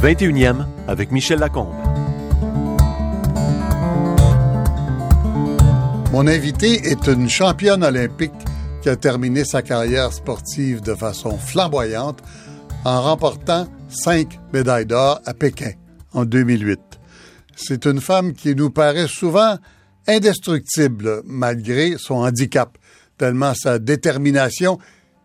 Le 21e avec Michel Lacombe. Mon invité est une championne olympique qui a terminé sa carrière sportive de façon flamboyante en remportant cinq médailles d'or à Pékin en 2008. C'est une femme qui nous paraît souvent indestructible malgré son handicap, tellement sa détermination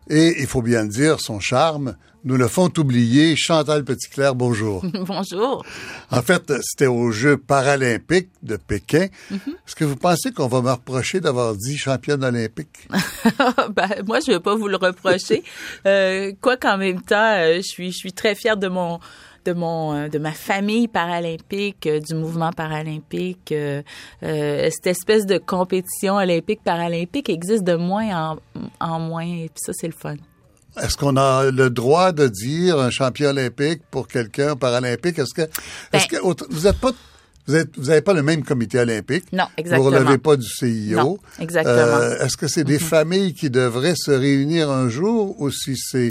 et, il faut bien le dire, son charme nous le font oublier. Chantal Petitclerc, bonjour. bonjour. En fait, c'était aux Jeux paralympiques de Pékin. Mhm. Est-ce que vous pensez qu'on va me reprocher d'avoir dit championne olympique? ben, moi, je ne vais pas vous le reprocher. euh, quoi qu'en même temps, euh, je suis, je suis très fière de mon de mon euh, de ma famille paralympique, euh, du mouvement paralympique. Euh, cette espèce de compétition olympique paralympique existe de moins en, en moins et puis ça c'est le fun. Est-ce qu'on a le droit de dire un champion olympique pour quelqu'un paralympique? Est-ce que ben est-ce que vous êtes pas vous êtes, vous n'avez pas le même comité olympique? Non, exactement. Vous relevez pas du CIO. Non, exactement. est-ce que c'est des mm-hmm. familles qui devraient se réunir un jour ou si c'est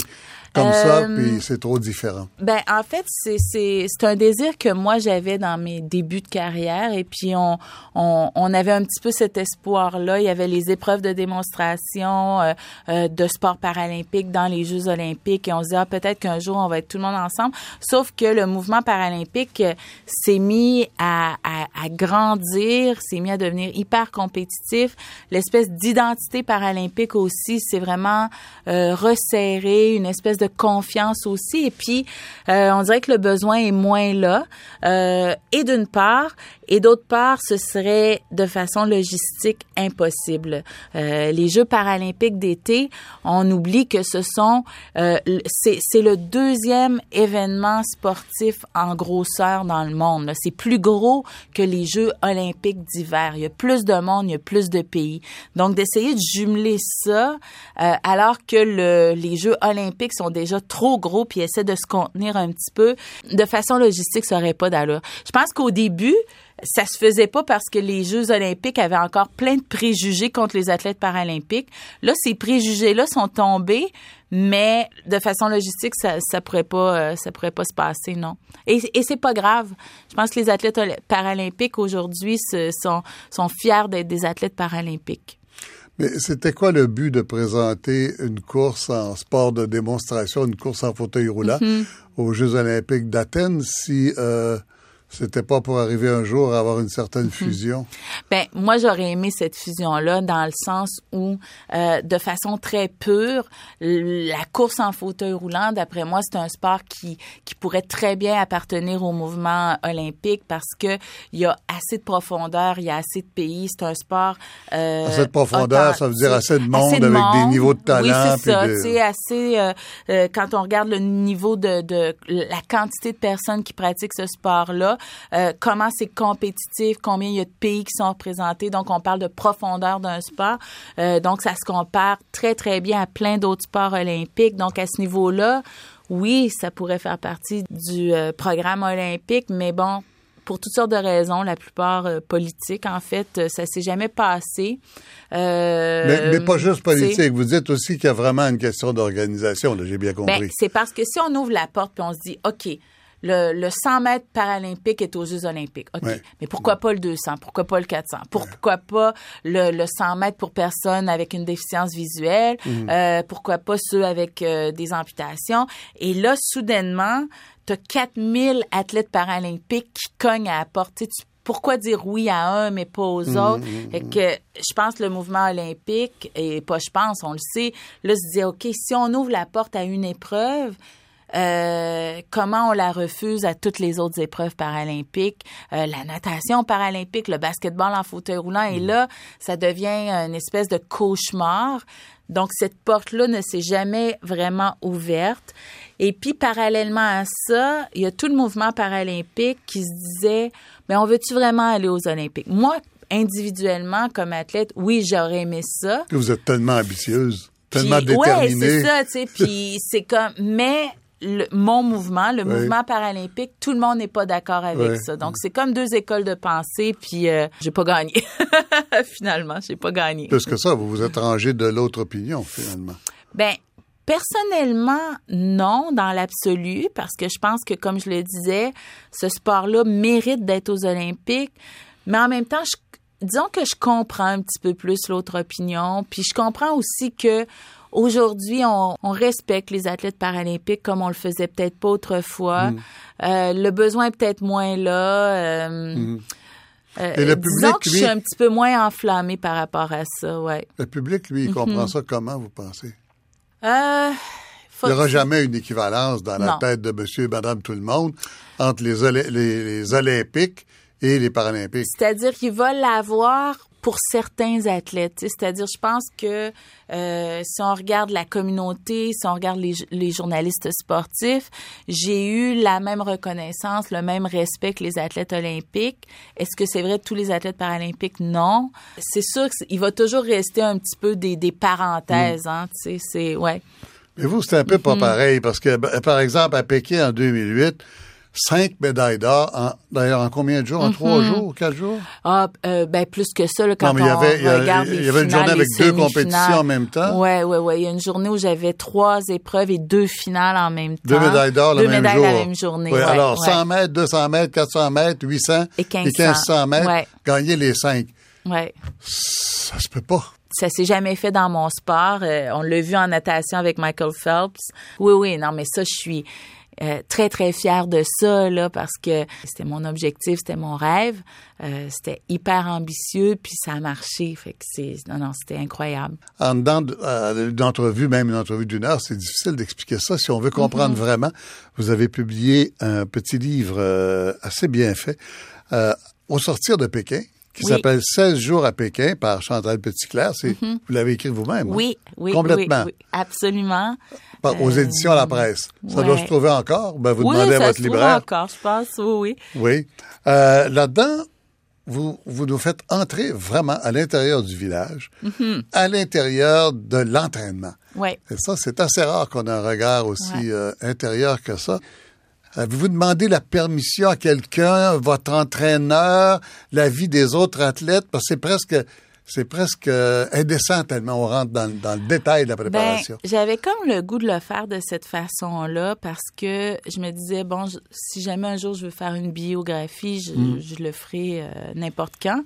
comme ça, euh, puis c'est trop différent? Ben, en fait, c'est, c'est, c'est un désir que moi j'avais dans mes débuts de carrière. Et puis, on, on, on avait un petit peu cet espoir-là. Il y avait les épreuves de démonstration euh, euh, de sport paralympique dans les Jeux olympiques. Et on se disait, ah, peut-être qu'un jour, on va être tout le monde ensemble. Sauf que le mouvement paralympique s'est mis à, à, à grandir, s'est mis à devenir hyper compétitif. L'espèce d'identité paralympique aussi, c'est vraiment resserré, une espèce de de confiance aussi. Et puis, euh, on dirait que le besoin est moins là. Euh, et d'une part, et d'autre part, ce serait de façon logistique impossible. Euh, les Jeux paralympiques d'été, on oublie que ce sont, c'est le deuxième événement sportif en grosseur dans le monde. C'est plus gros que les Jeux olympiques d'hiver. Il y a plus de monde, il y a plus de pays. Donc d'essayer de jumeler ça, alors que le, les Jeux olympiques sont déjà trop gros puis essaient de se contenir un petit peu, de façon logistique, ça n'aurait pas d'allure. Je pense qu'au début, ça se faisait pas parce que les Jeux olympiques avaient encore plein de préjugés contre les athlètes paralympiques. Là, ces préjugés-là sont tombés, mais de façon logistique, ça, ça pourrait pas, euh, ça pourrait pas se passer, non. Et, et c'est pas grave. Je pense que les athlètes paralympiques aujourd'hui sont, sont fiers d'être des athlètes paralympiques. Mais c'était quoi le but de présenter une course en sport de démonstration, une course en fauteuil roulant mm-hmm. aux Jeux olympiques d'Athènes si euh, c'était pas pour arriver un jour à avoir une certaine mhm. fusion? Ben moi j'aurais aimé cette fusion là dans le sens où euh, de façon très pure la course en fauteuil roulant d'après moi c'est un sport qui qui pourrait très bien appartenir au mouvement olympique parce que il y a assez de profondeur, il y a assez de pays, c'est un sport euh, assez de profondeur, ça veut dire assez de monde avec des niveaux de talent Oui, c'est ça, c'est assez euh, euh, quand on regarde le niveau de, de la quantité de personnes qui pratiquent ce sport là euh, comment c'est compétitif, combien il y a de pays qui sont représentés. Donc, on parle de profondeur d'un sport. Euh, donc, ça se compare très, très bien à plein d'autres sports olympiques. Donc, à ce niveau-là, oui, ça pourrait faire partie du euh, programme olympique, mais bon, pour toutes sortes de raisons, la plupart politiques, en fait, ça s'est jamais passé. Euh, mais, pas juste politique. Vous dites aussi qu'il y a vraiment une question d'organisation, j'ai bien ben, compris. c'est parce que si on ouvre la porte puis on se dit, OK, le, le 100 mètres paralympique est aux Jeux olympiques. OK. Mais pourquoi pas le 200? Pourquoi pas le 400? Pourquoi pas le, le 100 mètres pour personnes avec une déficience visuelle? Mhm. Euh, pourquoi pas ceux avec euh, des amputations? Et là, soudainement, tu as 4000 athlètes paralympiques qui cognent à la porte. pourquoi dire oui à un mais pas aux mhm, autres? mhm, et que je pense le mouvement olympique et pas je pense on le sait là se dit ok si on ouvre la porte à une épreuve euh, comment on la refuse à toutes les autres épreuves paralympiques, euh, la natation paralympique, le basketball en fauteuil roulant. Et mm. là, ça devient une espèce de cauchemar. Donc, cette porte-là ne s'est jamais vraiment ouverte. Et puis, parallèlement à ça, il y a tout le mouvement paralympique qui se disait, mais on veut-tu vraiment aller aux Olympiques? Moi, individuellement, comme athlète, oui, j'aurais aimé ça. Vous êtes tellement ambitieuse, tellement déterminée. Oui, c'est ça, tu sais. Puis c'est comme, mais mon mouvement, le mouvement paralympique, tout le monde n'est pas d'accord avec ça. Donc c'est comme deux écoles de pensée, puis euh, j'ai pas gagné. finalement, j'ai pas gagné. Plus que ça, vous vous êtes rangé de l'autre opinion finalement. Ben Personnellement, non, dans l'absolu, parce que je pense que, comme je le disais, ce sport-là mérite d'être aux Olympiques. Mais en même temps, disons que je comprends un petit peu plus l'autre opinion. Puis je comprends aussi que aujourd'hui, on, respecte les athlètes paralympiques comme on le faisait peut-être pas autrefois. Mm. Euh, le besoin est peut-être moins là. Euh, mm. Euh, Et le public, disons que je suis un petit peu moins enflammée par rapport à ça, ouais. Le public, lui, il mm-hmm. comprend ça comment, vous pensez? Euh, il n'y aura jamais une équivalence dans la tête de monsieur et madame tout le monde entre les, les, Olympiques et les Paralympiques. C'est-à-dire qu'il va l'avoir pour certains athlètes. C'est-à-dire, je pense que euh, si on regarde la communauté, si on regarde les, les journalistes sportifs, j'ai eu la même reconnaissance, le même respect que les athlètes olympiques. Est-ce que c'est vrai de tous les athlètes paralympiques? Non. C'est sûr qu'il va toujours rester un petit peu des, des parenthèses. Mm. Hein, c'est, ouais. Mais vous, c'est un peu pas mm-hmm. pareil parce que, ben, par exemple, à Pékin en 2008, cinq médailles d'or, d'ailleurs, en combien de jours? En trois mm-hmm. jours, quatre jours? Ah, euh, ben, plus que ça, là, quand non, mais il y avait, il y avait une journée avec deux compétitions en même temps. Ouais, ouais, ouais. Il y a une journée où j'avais trois épreuves et deux finales en même temps. Deux médailles d'or le deux même médailles jour. la même journée. Oui, alors, 100 mètres, 200 mètres, 400 mètres, 800 et 1500, mètres, gagner les cinq. Ouais. Ça se peut pas ça s'est jamais fait dans mon sport. Euh, on l'a vu en natation avec Michael Phelps. Oui, oui, non, mais ça, je suis euh, très très fière de ça là parce que c'était mon objectif, c'était mon rêve, euh, c'était hyper ambitieux puis ça a marché. Fait que c'est non non c'était incroyable. En dedans d'entrevue, même une entrevue d'une heure, c'est difficile d'expliquer ça. Si on veut comprendre mm-hmm. vraiment, vous avez publié un petit livre assez bien fait au sortir de Pékin qui s'appelle 16 jours à Pékin par Chantal Petitclerc. C'est, mhm. Vous l'avez écrit vous-même. Hein? Oui, oui. Complètement. Oui, absolument. Aux euh, éditions à la presse. Ça doit se trouver encore? Ben, vous demandez à votre libraire. Se trouve encore, je pense. Oui, oui. Oui. Euh, là-dedans, vous, vous nous faites entrer vraiment à l'intérieur du village, mhm. à l'intérieur de l'entraînement. Oui. Et ça, c'est assez rare qu'on ait un regard aussi euh, intérieur que ça. Avez-vous demandé la permission à quelqu'un, votre entraîneur, la vie des autres athlètes? Parce que c'est presque c'est presque euh, indécent tellement on rentre dans, le détail de la ben, préparation. J'avais comme le goût de le faire de cette façon-là parce que je me disais, bon, si jamais un jour je veux faire une biographie, je, mm. le ferai euh, n'importe quand.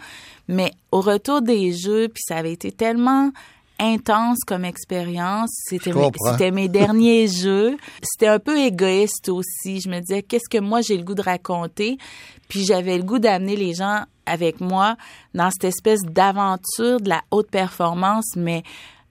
Mais au retour des Jeux, puis ça avait été tellement intense comme expérience. C'était mes, mes derniers jeux. C'était un peu égoïste aussi. Je me disais qu'est-ce que moi j'ai le goût de raconter, puis j'avais le goût d'amener les gens avec moi dans cette espèce d'aventure de la haute performance, mais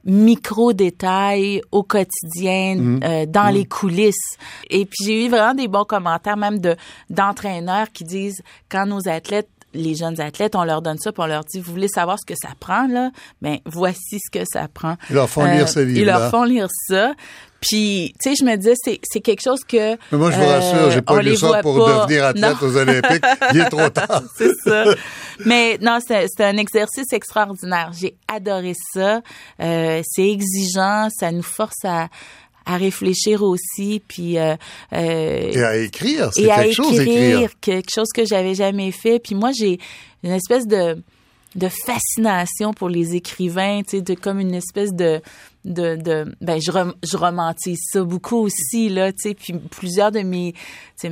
micro détails au quotidien, mmh. euh, dans mmh. les coulisses. Et puis j'ai eu vraiment des bons commentaires, même de d'entraîneurs qui disent quand nos athlètes les jeunes athlètes, on leur donne ça, puis on leur dit, vous voulez savoir ce que ça prend, là? Ben, voici ce que ça prend. Ils leur font lire euh, ce livre Ils leur font lire ça. Puis, tu sais, je me disais, c'est, quelque chose que. Mais moi, je vous rassure, j'ai pas lu ça pour devenir athlète aux Olympiques. Il est trop tard. c'est ça. Mais non, c'est, c'est un exercice extraordinaire. J'ai adoré ça. Euh, c'est exigeant. Ça nous force à, à réfléchir aussi, puis euh, euh et à écrire, c'est quelque chose d'écrire, quelque chose que j'avais jamais fait. Puis moi, j'ai une espèce de de fascination pour les écrivains, tu sais, de comme une espèce de de, de ben je, je romantise ça beaucoup aussi là tu sais puis plusieurs de mes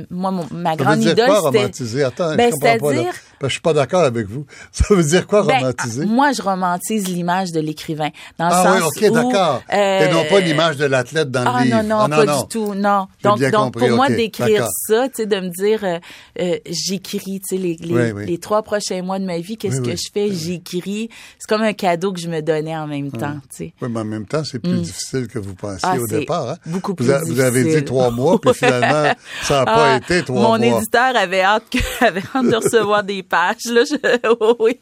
moi mon, ma grande ça veut dire quoi romantiser? Attends ben, je comprends pas je suis pas d'accord avec vous. Ça veut dire quoi ben, romantiser? moi je romantise l'image de l'écrivain dans le ah sens oui, ok d'accord. euh, et non pas l'image de l'athlète dans ah, le livre. non non, ah, non pas du tout non. Donc donc pour moi d'écrire ça tu sais de me dire euh, euh, j'écris tu sais les les, les, trois prochains mois de ma vie qu'est-ce que je fais? J'écris. C'est comme un cadeau que je me donnais en même temps tu sais. Oui mais en même temps c'est plus mm. difficile que vous pensiez ah, au départ. Hein? Beaucoup plus vous, difficile. Vous avez dit trois mois, puis finalement, ça n'a pas ah, été trois mois. Mon éditeur avait hâte, que, avait hâte de recevoir des pages. Là, je, oui.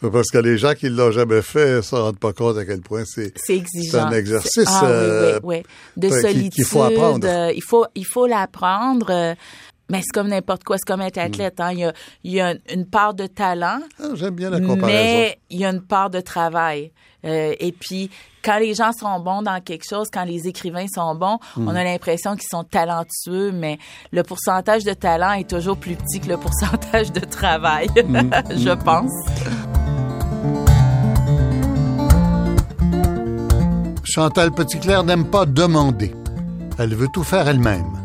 Parce que les gens qui ne l'ont jamais fait ne se rendent pas compte à quel point c'est exigeant. un exercice ah, oui, oui, oui. de solitude. Qu'il faut apprendre. Euh, il faut, il faut l'apprendre. Mais c'est comme n'importe quoi, c'est comme être athlète. Hein. Il, y a, il y a une part de talent. Ah, J'aime bien la comparaison. Mais il y a une part de travail. Euh, et puis, quand les gens sont bons dans quelque chose, quand les écrivains sont bons, on a l'impression qu'ils sont talentueux, mais le pourcentage de talent est toujours plus petit que le pourcentage de travail, je pense. Chantal Petitclerc n'aime pas demander. Elle veut tout faire elle-même.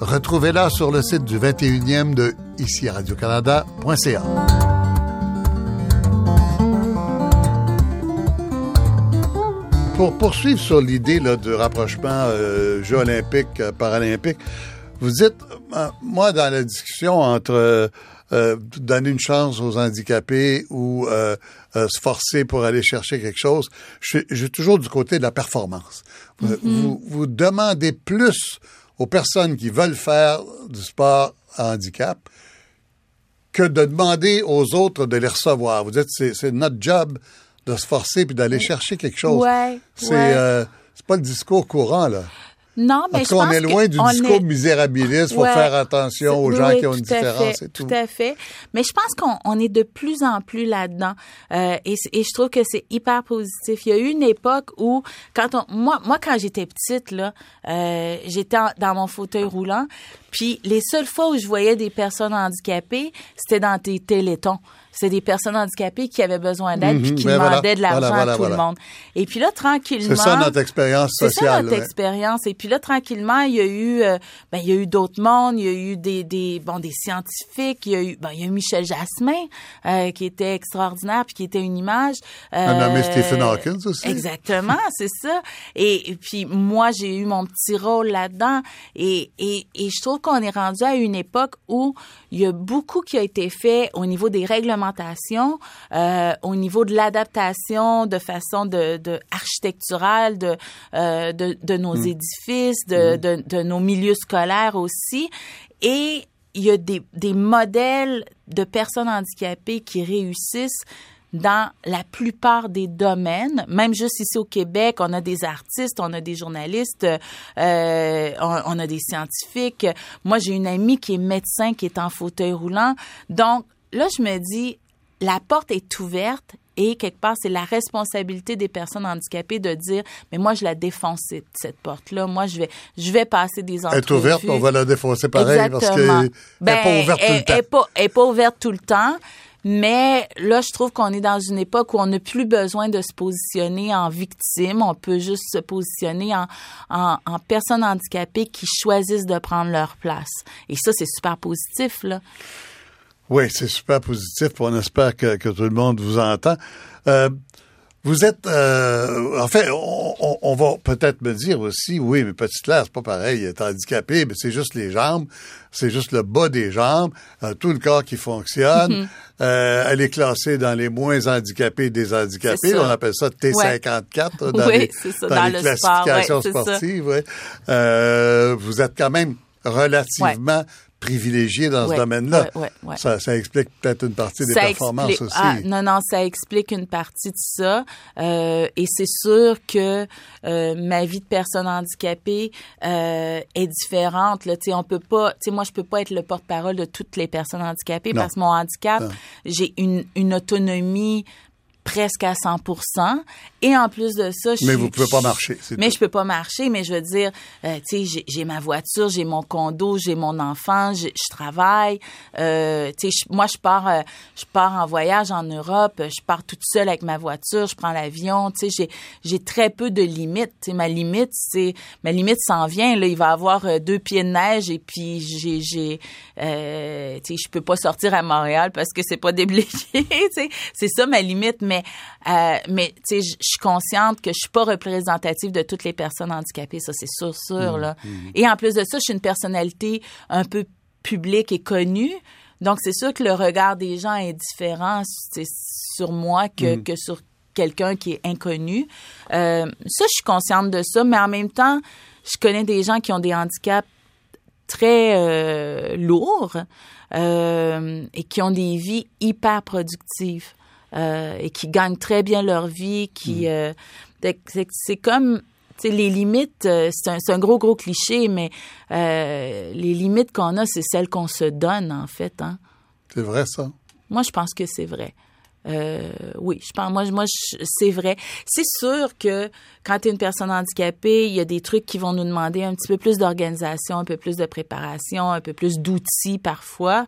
Retrouvez-la sur le site du 21e de ici Radio-Canada.ca. Pour poursuivre sur l'idée de rapprochement euh, Jeux olympiques, euh, paralympiques, vous dites, euh, moi, dans la discussion entre euh, donner une chance aux handicapés ou euh, euh, se forcer pour aller chercher quelque chose. Je suis, toujours du côté de la performance. Mm-hmm. vous, vous, demandez plus aux personnes qui veulent faire du sport à handicap que de demander aux autres de les recevoir. Vous dites, c'est notre job de se forcer puis d'aller chercher quelque chose. Ouais, c'est c'est pas le discours courant là. Non, mais Parce je est loin du discours misérabiliste. Il faut faire attention aux gens qui ont une différence et tout. Tout à fait. Mais je pense qu'on est de plus en plus là-dedans. Euh, et, je trouve que c'est hyper positif. Il y a eu une époque où, quand on, moi, moi, quand j'étais petite, là, euh, j'étais dans mon fauteuil roulant. Puis les seules fois où je voyais des personnes handicapées, c'était dans tes télétons c'est des personnes handicapées qui avaient besoin d'aide puis mhm. qui ben demandaient de l'argent à tout le monde. Et puis là, tranquillement... C'est ça notre expérience sociale. C'est ça notre expérience. Et puis là, tranquillement, il y a eu, euh, ben, il y a eu d'autres mondes, il y a eu des, des, bon, des scientifiques, il y a eu, ben, il y a eu Michel Jasmin, euh, qui était extraordinaire puis qui était une image. Euh, Un nommé Stephen Hawkins aussi. Exactement, c'est ça. Et, et, puis moi, j'ai eu mon petit rôle là-dedans. Et, et, et je trouve qu'on est rendu à une époque où il y a beaucoup qui a été fait au niveau des euh, au niveau de l'adaptation de façon de, de architecturale de, euh, de, de nos mm. édifices, de, mm. de, de nos milieux scolaires aussi. Et il y a des, des modèles de personnes handicapées qui réussissent dans la plupart des domaines. Même juste ici au Québec, on a des artistes, on a des journalistes, euh, on, a des scientifiques. Moi, j'ai une amie qui est médecin, qui est en fauteuil roulant. Donc, là, je me dis, la porte est ouverte et quelque part, c'est la responsabilité des personnes handicapées de dire, mais moi, je la défonce, cette porte-là. Moi, je vais, je vais passer des entrevues. Elle est ouverte, on va la défoncer pareil parce qu'elle n'est pas ouverte tout le temps. Elle n'est pas ouverte tout le temps. Mais là, je trouve qu'on est dans une époque où on n'a plus besoin de se positionner en victime. On peut juste se positionner en, en, en personnes handicapées qui choisissent de prendre leur place. Et ça, c'est super positif, là. Oui, c'est super positif. On espère que, que, tout le monde vous entend. Euh, vous êtes, euh, en fait, on, on va peut-être me dire aussi, oui, mais petite classe, c'est pas pareil, elle est handicapée, mais c'est juste les jambes, c'est juste le bas des jambes, euh, tout le corps qui fonctionne. Euh, elle est classée dans les moins handicapés des handicapés, on appelle ça T54 dans, les, dans, les classifications sportives. Ouais. Vous êtes quand même relativement privilégié dans ce domaine-là. ça, ça, explique peut-être une partie des performances aussi. Ah, non, non, ça explique une partie de ça. Euh, et c'est sûr que euh, ma vie de personne handicapée euh, est différente. Là, on peut pas, moi, je peux pas être le porte-parole de toutes les personnes handicapées parce que mon handicap, j'ai une, une autonomie presque à 100% et en plus de ça je mais vous pouvez pas marcher mais je peux pas marcher mais je veux dire euh, tu sais j'ai ma voiture j'ai mon condo j'ai mon enfant je travaille euh, tu sais moi je pars euh, je pars en voyage en Europe je pars toute seule avec ma voiture je prends l'avion tu sais j'ai j'ai très peu de limites tu sais ma limite c'est ma limite s'en vient là il va avoir deux pieds de neige et puis j'ai j'ai tu sais je peux pas sortir à Montréal parce que c'est pas déblayé tu sais. C'est ça ma limite mais mais euh, mais je suis consciente que je suis pas représentative de toutes les personnes handicapées ça c'est sûr sûr mmh, là mmh. et en plus de ça je suis une personnalité un peu publique et connue donc c'est sûr que le regard des gens est différent sur moi que, mmh. que sur quelqu'un qui est inconnu euh, ça je suis consciente de ça mais en même temps je connais des gens qui ont des handicaps très euh, lourds euh, et qui ont des vies hyper productives. Euh, et qui gagnent très bien leur vie, qui mm. euh, c'est comme les limites, euh, c'est un, un, gros, gros cliché, mais les limites qu'on a, c'est celles qu'on se donne, en fait. Hein. C'est vrai, ça? Moi, je pense que c'est vrai. Euh, oui, je pense, moi, moi c'est vrai. C'est sûr que quand tu es une personne handicapée, il y a des trucs qui vont nous demander un petit peu plus d'organisation, un peu plus de préparation, un peu plus d'outils parfois,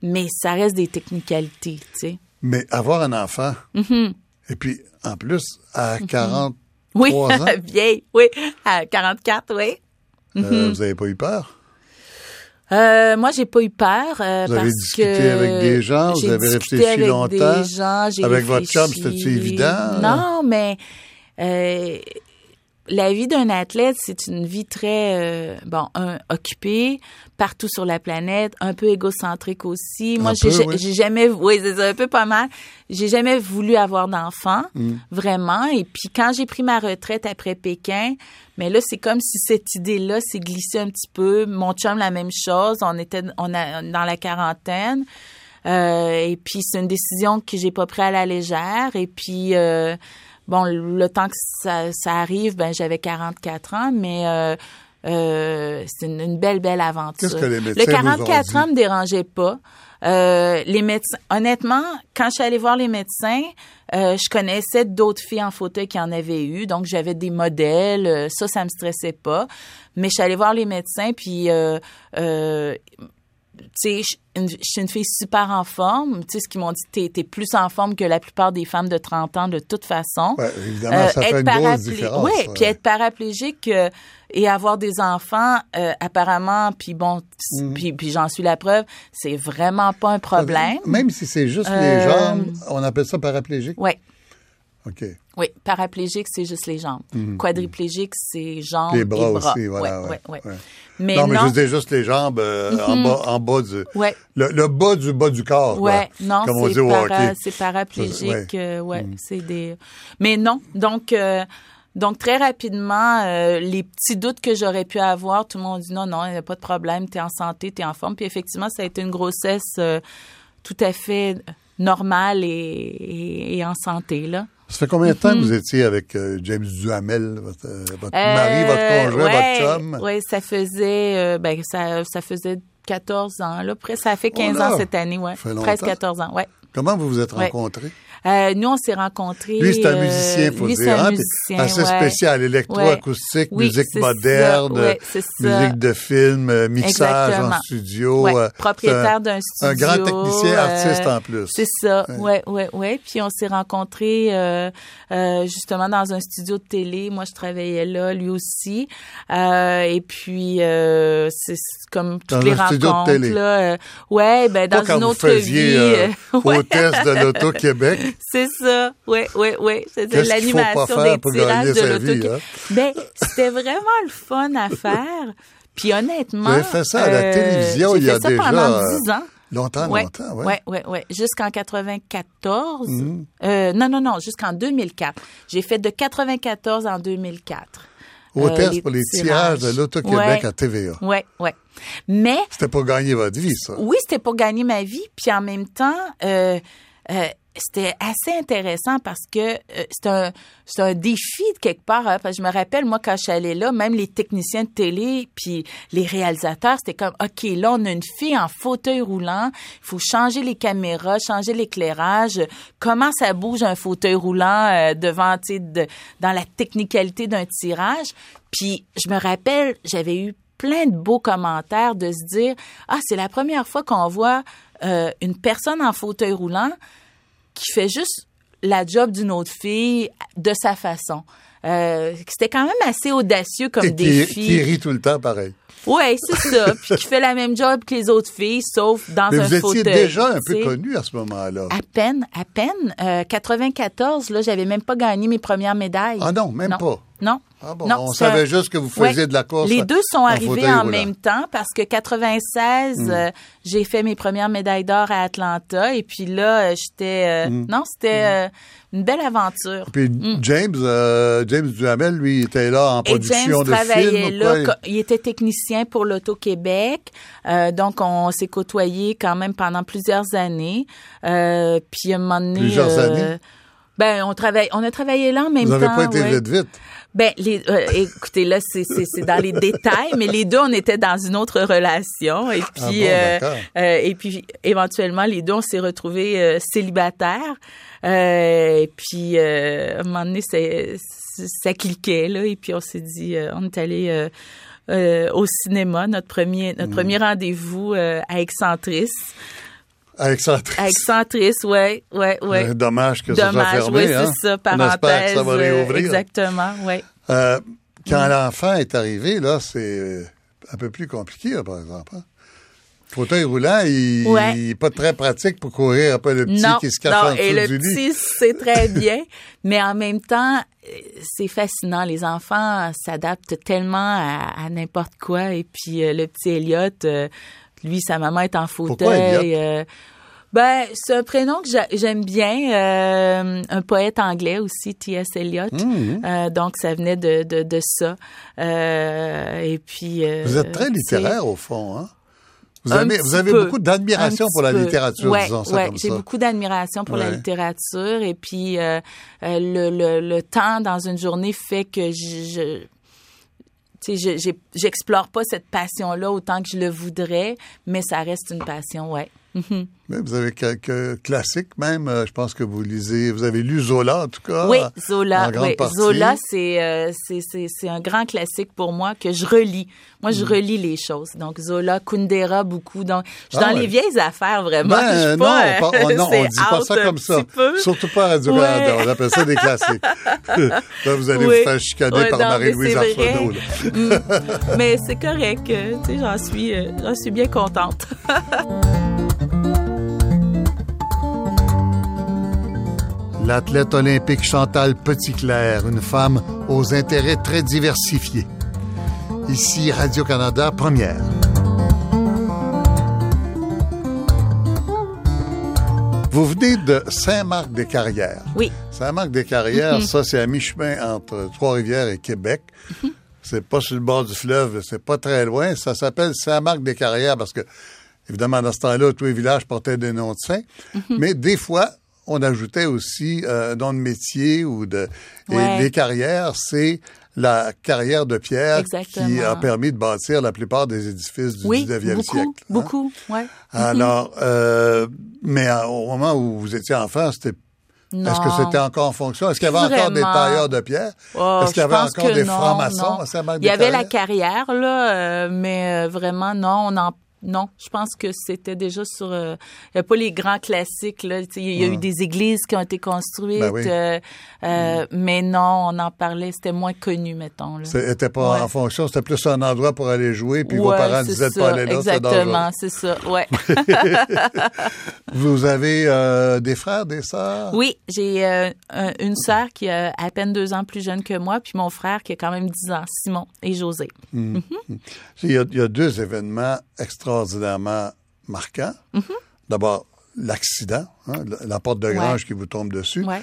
mais ça reste des technicalités, tu sais. Mais avoir un enfant, mm-hmm. et puis en plus, à 40, Oui, Trois ans? vieille, oui, à 44, oui. Euh, Mhm. vous n'avez pas eu peur? Euh, moi, j'ai pas eu peur euh, Vous avez parce discuté que avec des gens, vous avez réfléchi avec longtemps. Des gens, Avec votre chum, réfléchi. c'était-tu évident? Non, mais euh, la vie d'un athlète, c'est une vie très euh, bon, un, occupée partout sur la planète, un peu égocentrique aussi. Moi, j'ai oui. jamais, oui, c'est un peu pas mal. J'ai jamais voulu avoir d'enfant, Mm. vraiment. Et puis quand j'ai pris ma retraite après Pékin, mais là, c'est comme si cette idée-là s'est glissée un petit peu. Mon chum, la même chose. On était, on a dans la quarantaine. Euh, et puis c'est une décision que j'ai pas prise à la légère. Et puis euh, bon, le temps que ça, ça arrive, ben j'avais 44 ans, mais euh, euh, c'est une, une belle belle aventure. Qu'est-ce que les médecins le vous ont 44 dit? ans me dérangeait pas. Euh, les médecins, honnêtement, quand je suis allée voir les médecins, euh, je connaissais d'autres filles en fauteuil qui en avaient eu, donc j'avais des modèles. euh, ça, ça me stressait pas. Mais je suis allée voir les médecins, puis euh, euh, tu sais, je suis une fille super en forme. Tu sais, ce qu'ils m'ont dit, t'es es plus en forme que la plupart des femmes de 30 ans de toute façon. Ouais, évidemment, ça fait une grosse paraplé- différence. Oui, puis être paraplégique euh, et avoir des enfants, euh, apparemment, puis bon, Mhm. puis, puis j'en suis la preuve, c'est vraiment pas un problème. Même si c'est juste les Euh, jambes, on appelle ça paraplégique? Oui, OK. oui. Paraplégique, c'est juste les jambes. Quadriplégique, c'est jambes Mhm. Les bras et bras. aussi, voilà. Ouais, ouais, ouais, ouais. ouais. Mais non, mais non, je dis juste les jambes euh, en, bas, en bas du... Le, le bas du bas du corps. Ouais, non, Comme on c'est dit au para- hockey. c'est paraplégique. Ouais. Euh, ouais, c'est des. Mais non, donc. euh, donc très rapidement, euh, les petits doutes que j'aurais pu avoir, tout le monde dit non, non, il n'y a pas de problème, tu es en santé, tu es en forme. Puis effectivement, ça a été une grossesse euh, tout à fait normale et, et, et en santé. Là. Ça fait combien de temps que Mm-hmm. vous étiez avec euh, James Duhamel, votre, euh, mari, votre conjoint, ouais, votre chum? Oui, ça faisait, euh, ben, ça, ça faisait 14 ans. Là. Après, ça fait 15 Oh là! ans cette année, ouais. Longtemps. 13-14 ans, ouais. Comment vous vous êtes Ouais. rencontrés? Euh, nous, on s'est rencontrés. Lui, c'est un euh, musicien, faut lui, dire. un hein, musicien, assez ouais. spécial, électroacoustique, musique moderne, ouais, musique de film, euh, mixage Exactement. en studio. Ouais, euh, propriétaire d'un studio. Un grand technicien, artiste en plus. C'est ça, ouais, ouais, ouais. Puis on s'est rencontrés euh, euh, justement dans un studio de télé. Moi, je travaillais là, lui aussi. Euh, et puis euh, c'est comme toutes Dans les un studio de rencontres télé. là. euh, ouais, ben dans une vous autre faisiez vie. euh, ouais. hôtesse de l'Auto-Québec. C'est ça, ouais, ouais, ouais. C'était l'animation des tirages de l'auto. hein? Ben, c'était vraiment le fun à faire. Puis honnêtement, avez fait ça à la euh, télévision il y a fait ça déjà, pendant euh, 10 ans. Longtemps, Ouais, longtemps, ouais. ouais, ouais, ouais. Jusqu'en 94. Mhm. Euh, non, non, non, jusqu'en 2004. J'ai fait de 94 en 2004. Hôtesse Euh, les pour les tirages. tirages de l'Auto-Québec Ouais. à TVA. Ouais, ouais. Mais C'était pour gagner votre vie, ça. oui, c'était pour gagner ma vie, puis en même temps, euh, c'était assez intéressant parce que euh, c'est un un défi de quelque part. hein, parce que je me rappelle moi quand allée là, même les techniciens de télé puis les réalisateurs, c'était comme ok là on a une fille en fauteuil roulant, il faut changer les caméras, changer l'éclairage. Comment ça bouge un fauteuil roulant euh, devant tu sais de, dans la technicalité d'un tirage? Puis je me rappelle, j'avais eu plein de beaux commentaires de se dire ah c'est la première fois qu'on voit euh, une personne en fauteuil roulant qui fait juste la job d'une autre fille de sa façon. Euh, C'était quand même assez audacieux comme Et qui, défi. qui rit tout le temps pareil. Ouais, c'est ça. Puis qui fait la même job que les autres filles, sauf dans Mais un vous étiez fauteuil. déjà un peu connu à ce moment-là. À peine, à peine. Euh, 94, là, j'avais même pas gagné mes premières médailles. Ah non, même pas. Non. Ah bon, Non, on savait un- juste que vous faisiez Ouais. de la course. Les deux sont arrivés en même temps parce que 96, Hmm. euh, j'ai fait mes premières médailles d'or à Atlanta et puis là, euh, j'étais... euh, Hmm. Non, c'était euh, une belle aventure. Puis James, James Duhamel, lui, était là en Et production James de travaillait là, quoi? il était technicien pour l'Auto-Québec, euh, donc on s'est côtoyés quand même pendant plusieurs années. Puis à un moment donné... Plusieurs années? Ben, on travaille, on a travaillé là en même Vous temps. n'avez pas été ouais. vite vite? Ben, les, euh, écoutez, là, c'est, c'est, c'est dans les détails, mais les deux, on était dans une autre relation. Et puis, Ah bon, euh, euh, et puis, éventuellement, les deux, on s'est retrouvés euh, célibataires. Euh, et puis, euh, à un moment donné, c'est- ça cliquait, là. Et puis, on s'est dit, euh, on est allé euh, euh, au cinéma, notre premier, notre Mm. premier rendez-vous euh, à Excentris. Avec Centris. Avec Centris, oui, oui, oui. Dommage que ça soit fermé. oui, hein? c'est ça, On espère que parenthèse. ça va euh, réouvrir. Exactement, oui. Euh, quand l'enfant est arrivé, là, c'est euh, un peu plus compliqué, là, par exemple. Hein? Fauteuil roulant, il Ouais. n'est pas très pratique pour courir après le petit non, qui se cache non, en et dessous le du lit. petit, c'est très bien, mais en même temps, euh, c'est fascinant. Les enfants s'adaptent tellement à, à n'importe quoi. Et puis euh, le petit Elliot, euh, lui, sa maman est en fauteuil. Euh, ben, c'est un prénom que j'a- j'aime bien. euh, un poète anglais aussi, T.S. Eliot. Mhm. Euh, donc, ça venait de, de, de ça. Et puis... Vous êtes très littéraire, au fond, hein? Vous avez, petit vous avez peu. beaucoup d'admiration pour la littérature, ouais, disons ça ouais, j'ai beaucoup d'admiration pour la littérature et puis euh, euh, le, le, le temps dans une journée fait que je, je tu sais, je- j'ai- j'explore pas cette passion-là autant que je le voudrais, mais ça reste une passion, ouais. Mhm. Mais vous avez quelques classiques même. euh, Je pense que vous lisez, vous avez lu Zola en tout cas. oui, Zola, oui. Zola, c'est euh, c'est un grand classique pour moi que je relis. Moi, Mm. je relis les choses. Donc Zola, Kundera, beaucoup. Donc, je suis Ah dans ouais. les vieilles affaires vraiment. je Ben, suis non, pas, pas- on, non, on c'est dit pas ça comme ça. Surtout pas à Radio-Canada. Ouais. On appelle ça des classiques. Là, vous allez Oui. vous faire chicaner Ouais, par Marie-Louise. Arsenault. Mm. Mais c'est correct. euh, Tu sais, j'en suis, euh, j'en suis bien contente. L'athlète olympique Chantal Petitclerc, une femme aux intérêts très diversifiés. Ici Radio-Canada, première. Vous venez de Saint-Marc-des-Carrières. Oui. Saint-Marc-des-Carrières, Mhm. ça, c'est à mi-chemin entre Trois-Rivières et Québec. Mhm. C'est pas sur le bord du fleuve, c'est pas très loin. Ça s'appelle Saint-Marc-des-Carrières parce que, évidemment, dans ce temps-là, tous les villages portaient des noms de saints. Mhm. Mais des fois, on ajoutait aussi un nom de métier ou de. Et les carrières, c'est la carrière de pierre qui a permis de bâtir la plupart des édifices du Oui, 19e beaucoup, siècle. hein. beaucoup, ouais. Alors, euh, mais au moment où vous étiez enfant, c'était Non. est-ce que c'était encore en fonction? Est-ce qu'il y avait encore des tailleurs de pierre? Oh, Est-ce qu'il y avait encore des francs-maçons Il y avait la carrière, là, euh, mais euh, vraiment, non, on en non, je pense que c'était déjà sur. euh, a pas les grands classiques. Là. Il y a eu des églises qui ont été construites, Ben oui. euh, euh, mais non, on en parlait. C'était moins connu, mettons. C'était pas Ouais. en fonction, c'était plus un endroit pour aller jouer, puis vos parents disaient de pas aller là. Exactement, c'est ça. Ouais. Vous avez des frères, des sœurs? oui, j'ai un- une sœur qui est à peine deux ans plus jeune que moi, puis mon frère qui a quand même dix ans, Simon et José. Il y, a, il y a deux événements extraordinairement marquants. Mhm. D'abord, l'accident, hein, la, porte de Ouais. grange qui vous tombe dessus. Ouais.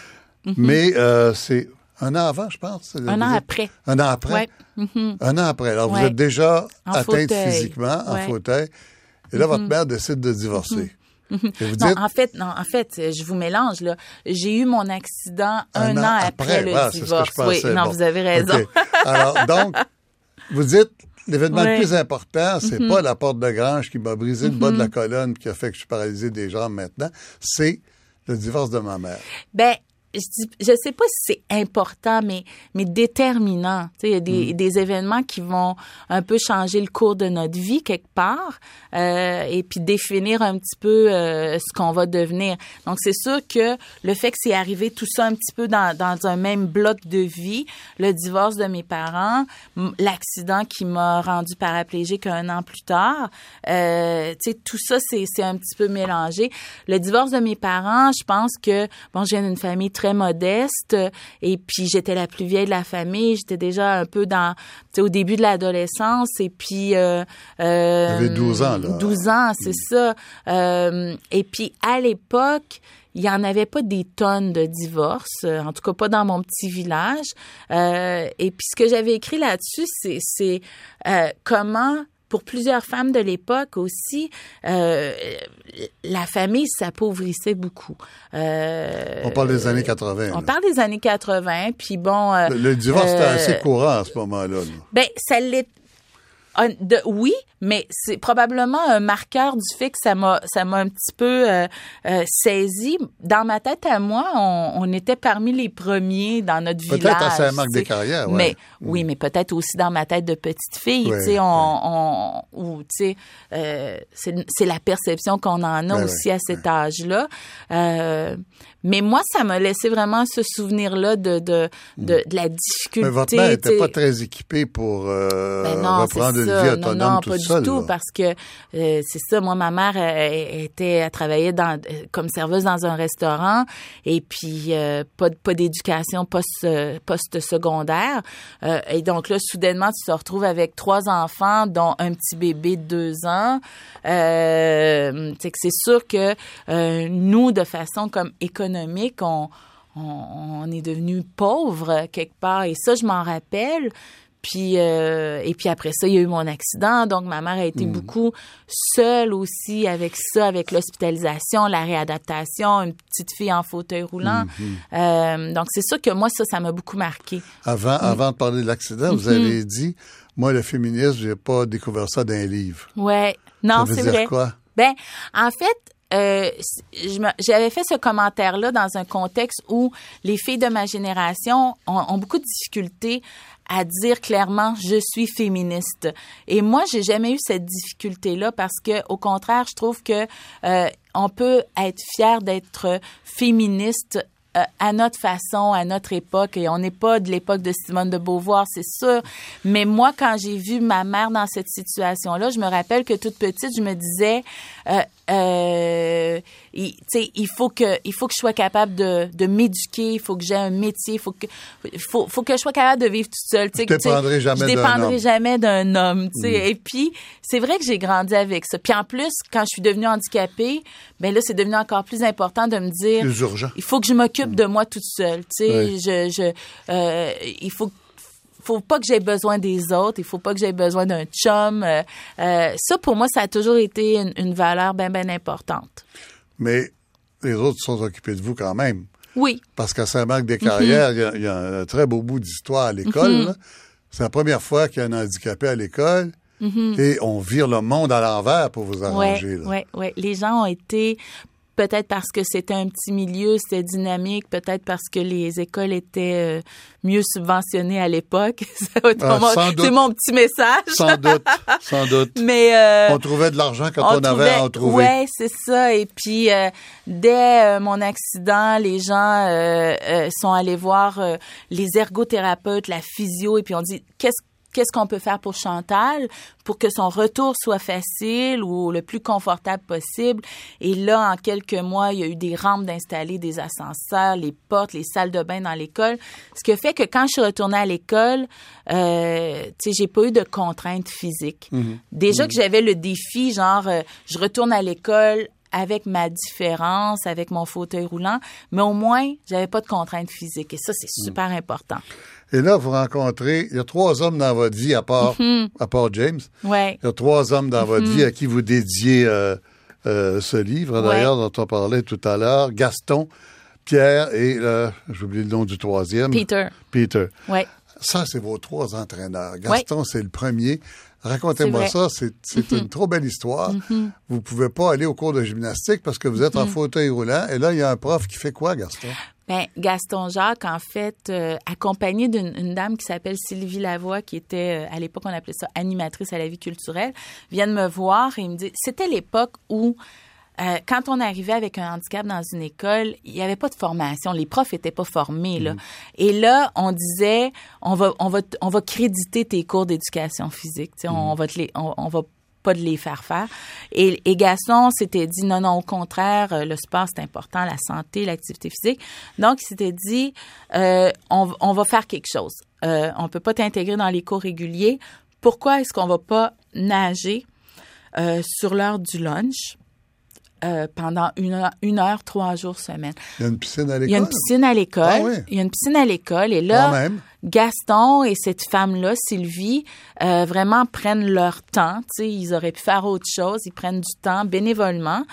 Mais euh, c'est un an avant, je pense. Un an êtes- après. Un an après? Ouais. Mhm. Un an après. Alors, vous êtes déjà En atteinte fauteuil. physiquement, en fauteuil. Et là, votre mère décide de divorcer. Et vous Non, en fait, non, en fait, je vous mélange là. J'ai eu mon accident un, an, après, le divorce. oui, non, Bon. vous avez raison. Alors, donc, vous dites, l'événement le Ouais. Plus important, c'est pas la porte de grange qui m'a brisé le bas de la colonne qui a fait que je suis paralysé des jambes maintenant, c'est le divorce de ma mère. Ben, je je sais pas si c'est important, mais mais déterminant. Tu sais, il y a des, des événements qui vont un peu changer le cours de notre vie quelque part, euh, et puis définir un petit peu euh, ce qu'on va devenir. Donc c'est sûr que le fait que c'est arrivé tout ça un petit peu dans dans un même bloc de vie, le divorce de mes parents, l'accident qui m'a rendu paraplégique un an plus tard, euh, tu sais, tout ça c'est c'est un petit peu mélangé. Le divorce de mes parents, je pense que bon, je viens d'une famille très modeste et puis j'étais la plus vieille de la famille, j'étais déjà un peu dans tu sais au début de l'adolescence et puis euh, euh, Vous avez 12 ans, là. 12 ans, c'est ça. Euh, et puis à l'époque, il y en avait pas des tonnes de divorces, euh, en tout cas pas dans mon petit village. Euh, et puis ce que j'avais écrit là-dessus, c'est c'est euh, comment pour plusieurs femmes de l'époque aussi, euh, la famille s'appauvrissait beaucoup. Euh, On parle des années 80. on là. parle des années 80, puis bon... euh, Le, le divorce était euh, assez courant à ce moment-là. là. ben, ça l'est. De, oui, mais c'est probablement un marqueur du fait que ça m'a ça m'a un petit peu euh, euh, saisi. Dans ma tête à moi, on, on, était parmi les premiers dans notre village. Peut-être à Saint-Marc des Carrières, ouais. Mais oui, mais peut-être aussi dans ma tête de petite fille. tu sais, on, on tu sais, euh, c'est la perception qu'on en a aussi à cet âge-là. Euh, mais moi, ça m'a laissé vraiment ce souvenir-là de, de, de, de, la difficulté. Mais votre mère n'était pas très équipée pour euh, ben non, reprendre une vie autonome non, non, pas du tout, là. parce que euh, c'est ça. Moi, ma mère euh, était, elle travaillait dans, comme serveuse dans un restaurant, et puis euh, pas, pas d'éducation post, post secondaire. et donc là, soudainement, tu te retrouves avec trois enfants, dont un petit bébé de deux ans. c'est que c'est sûr que nous, de façon comme économique, on, on, on est devenu pauvre quelque part. Et ça, je m'en rappelle. Puis euh, et puis après ça, il y a eu mon accident, donc ma mère a été mmh. beaucoup seule aussi avec ça, avec l'hospitalisation, la réadaptation, une petite fille en fauteuil roulant. Mmh. Euh, donc c'est sûr que moi ça, ça m'a beaucoup marqué. Avant, mmh. avant de parler de l'accident, vous avez dit, moi le féminisme, j'ai pas découvert ça dans un livre. Ouais, non, c'est vrai. Quoi? Ben, en fait, euh, j'avais fait ce commentaire-là dans un contexte où les filles de ma génération ont, ont beaucoup de difficultés à dire clairement je suis féministe. Et moi, j'ai jamais eu cette difficulté là parce que au contraire, je trouve que euh, on peut être fier d'être féministe euh, à notre façon, à notre époque, et on n'est pas de l'époque de Simone de Beauvoir, c'est sûr. Mais moi, quand j'ai vu ma mère dans cette situation-là, je me rappelle que toute petite, je me disais, euh, euh, il, il faut que il faut que je sois capable de, de m'éduquer, il faut que j'ai un métier, il faut que faut, faut que je sois capable de vivre toute seule. Je dépendrai jamais je dépendrai jamais d'un homme. Mm. Et puis c'est vrai que j'ai grandi avec ça. Puis en plus, quand je suis devenue handicapée, ben là c'est devenu encore plus important de me dire, plus urgent. il faut que je m'occupe de moi toute seule. Oui. je, je euh, il faut faut pas que j'ai besoin des autres, il faut pas que j'ai besoin d'un chum. Euh, euh, ça, pour moi, ça a toujours été une, une valeur bien, bien importante. Mais les autres sont occupés de vous quand même. Oui. Parce qu'à Saint-Marc-des-Carrières, il mm -hmm. y, y, a un très beau bout d'histoire à l'école. Mm -hmm. C'est la première fois qu'il y a un handicapé à l'école. Mm -hmm. Et on vire le monde à l'envers pour vous arranger. Oui, oui, oui. Les gens ont été peut-être parce que c'était un petit milieu, c'était dynamique, peut-être parce que les écoles étaient euh, mieux subventionnées à l'époque. Ah, c'est mon petit message. Sans doute, sans doute. Mais euh, on trouvait de l'argent quand on, on trouvait, avait à en trouver. Ouais, c'est ça. Et puis euh, dès mon accident, les gens sont allés voir les ergothérapeutes, la physio, et puis on dit qu'est-ce qu'est-ce qu'on peut faire pour Chantal pour que son retour soit facile ou le plus confortable possible. Et là, en quelques mois, il y a eu des rampes d'installer, des ascenseurs, les portes, les salles de bain dans l'école. Ce qui a fait que quand je suis retournée à l'école, euh, tu sais, j'ai pas eu de contraintes physiques. -hmm. Déjà -hmm. que j'avais le défi, genre, euh, je retourne à l'école avec ma différence, avec mon fauteuil roulant, mais au moins, j'avais pas de contraintes physiques. Et ça, c'est super mmh. important. Et là, vous rencontrez, il y a trois hommes dans votre vie, à part, mm -hmm. à part James. Ouais. Il y a trois hommes dans mm -hmm. votre vie à qui vous dédiez euh, euh, ce livre, ouais. d'ailleurs, dont on parlait tout à l'heure. Gaston, Pierre et, euh, j'ai oublié le nom du troisième. Peter. Peter. Ouais. Ça, c'est vos trois entraîneurs. Gaston, ouais. c'est le premier. Racontez-moi ça, c'est mm -hmm. une trop belle histoire. Mm -hmm. Vous pouvez pas aller au cours de gymnastique parce que vous êtes en fauteuil roulant. Et là, il y a un prof qui fait quoi, Gaston? Ben, Gaston Jacques, en fait, euh, accompagné d'une dame qui s'appelle Sylvie Lavoie, qui était, euh, à l'époque, on appelait ça animatrice à la vie culturelle, vient de me voir et me dit, c'était l'époque où euh, quand on arrivait avec un handicap dans une école, il n'y avait pas de formation. Les profs n'étaient pas formés. Là. Mmh. Et là, on disait, on va, on va, on va créditer tes cours d'éducation physique. Mmh. On, va te les, on, on va pas de les faire faire. Et, et Gaston s'était dit non, non, au contraire, le sport c'est important, la santé, l'activité physique. Donc, il s'était dit euh, on, on, va faire quelque chose. Euh, on peut pas t'intégrer dans les cours réguliers. Pourquoi est-ce qu'on va pas nager euh, sur l'heure du lunch? Euh, pendant une heure, une heure, trois jours semaine. Il y a une piscine à l'école. Il y a une piscine à l'école. Ah, oui. Il y a une piscine à l'école. Et là, Gaston et cette femme-là, Sylvie, euh, vraiment prennent leur temps. Tu sais, ils auraient pu faire autre chose. Ils prennent du temps bénévolement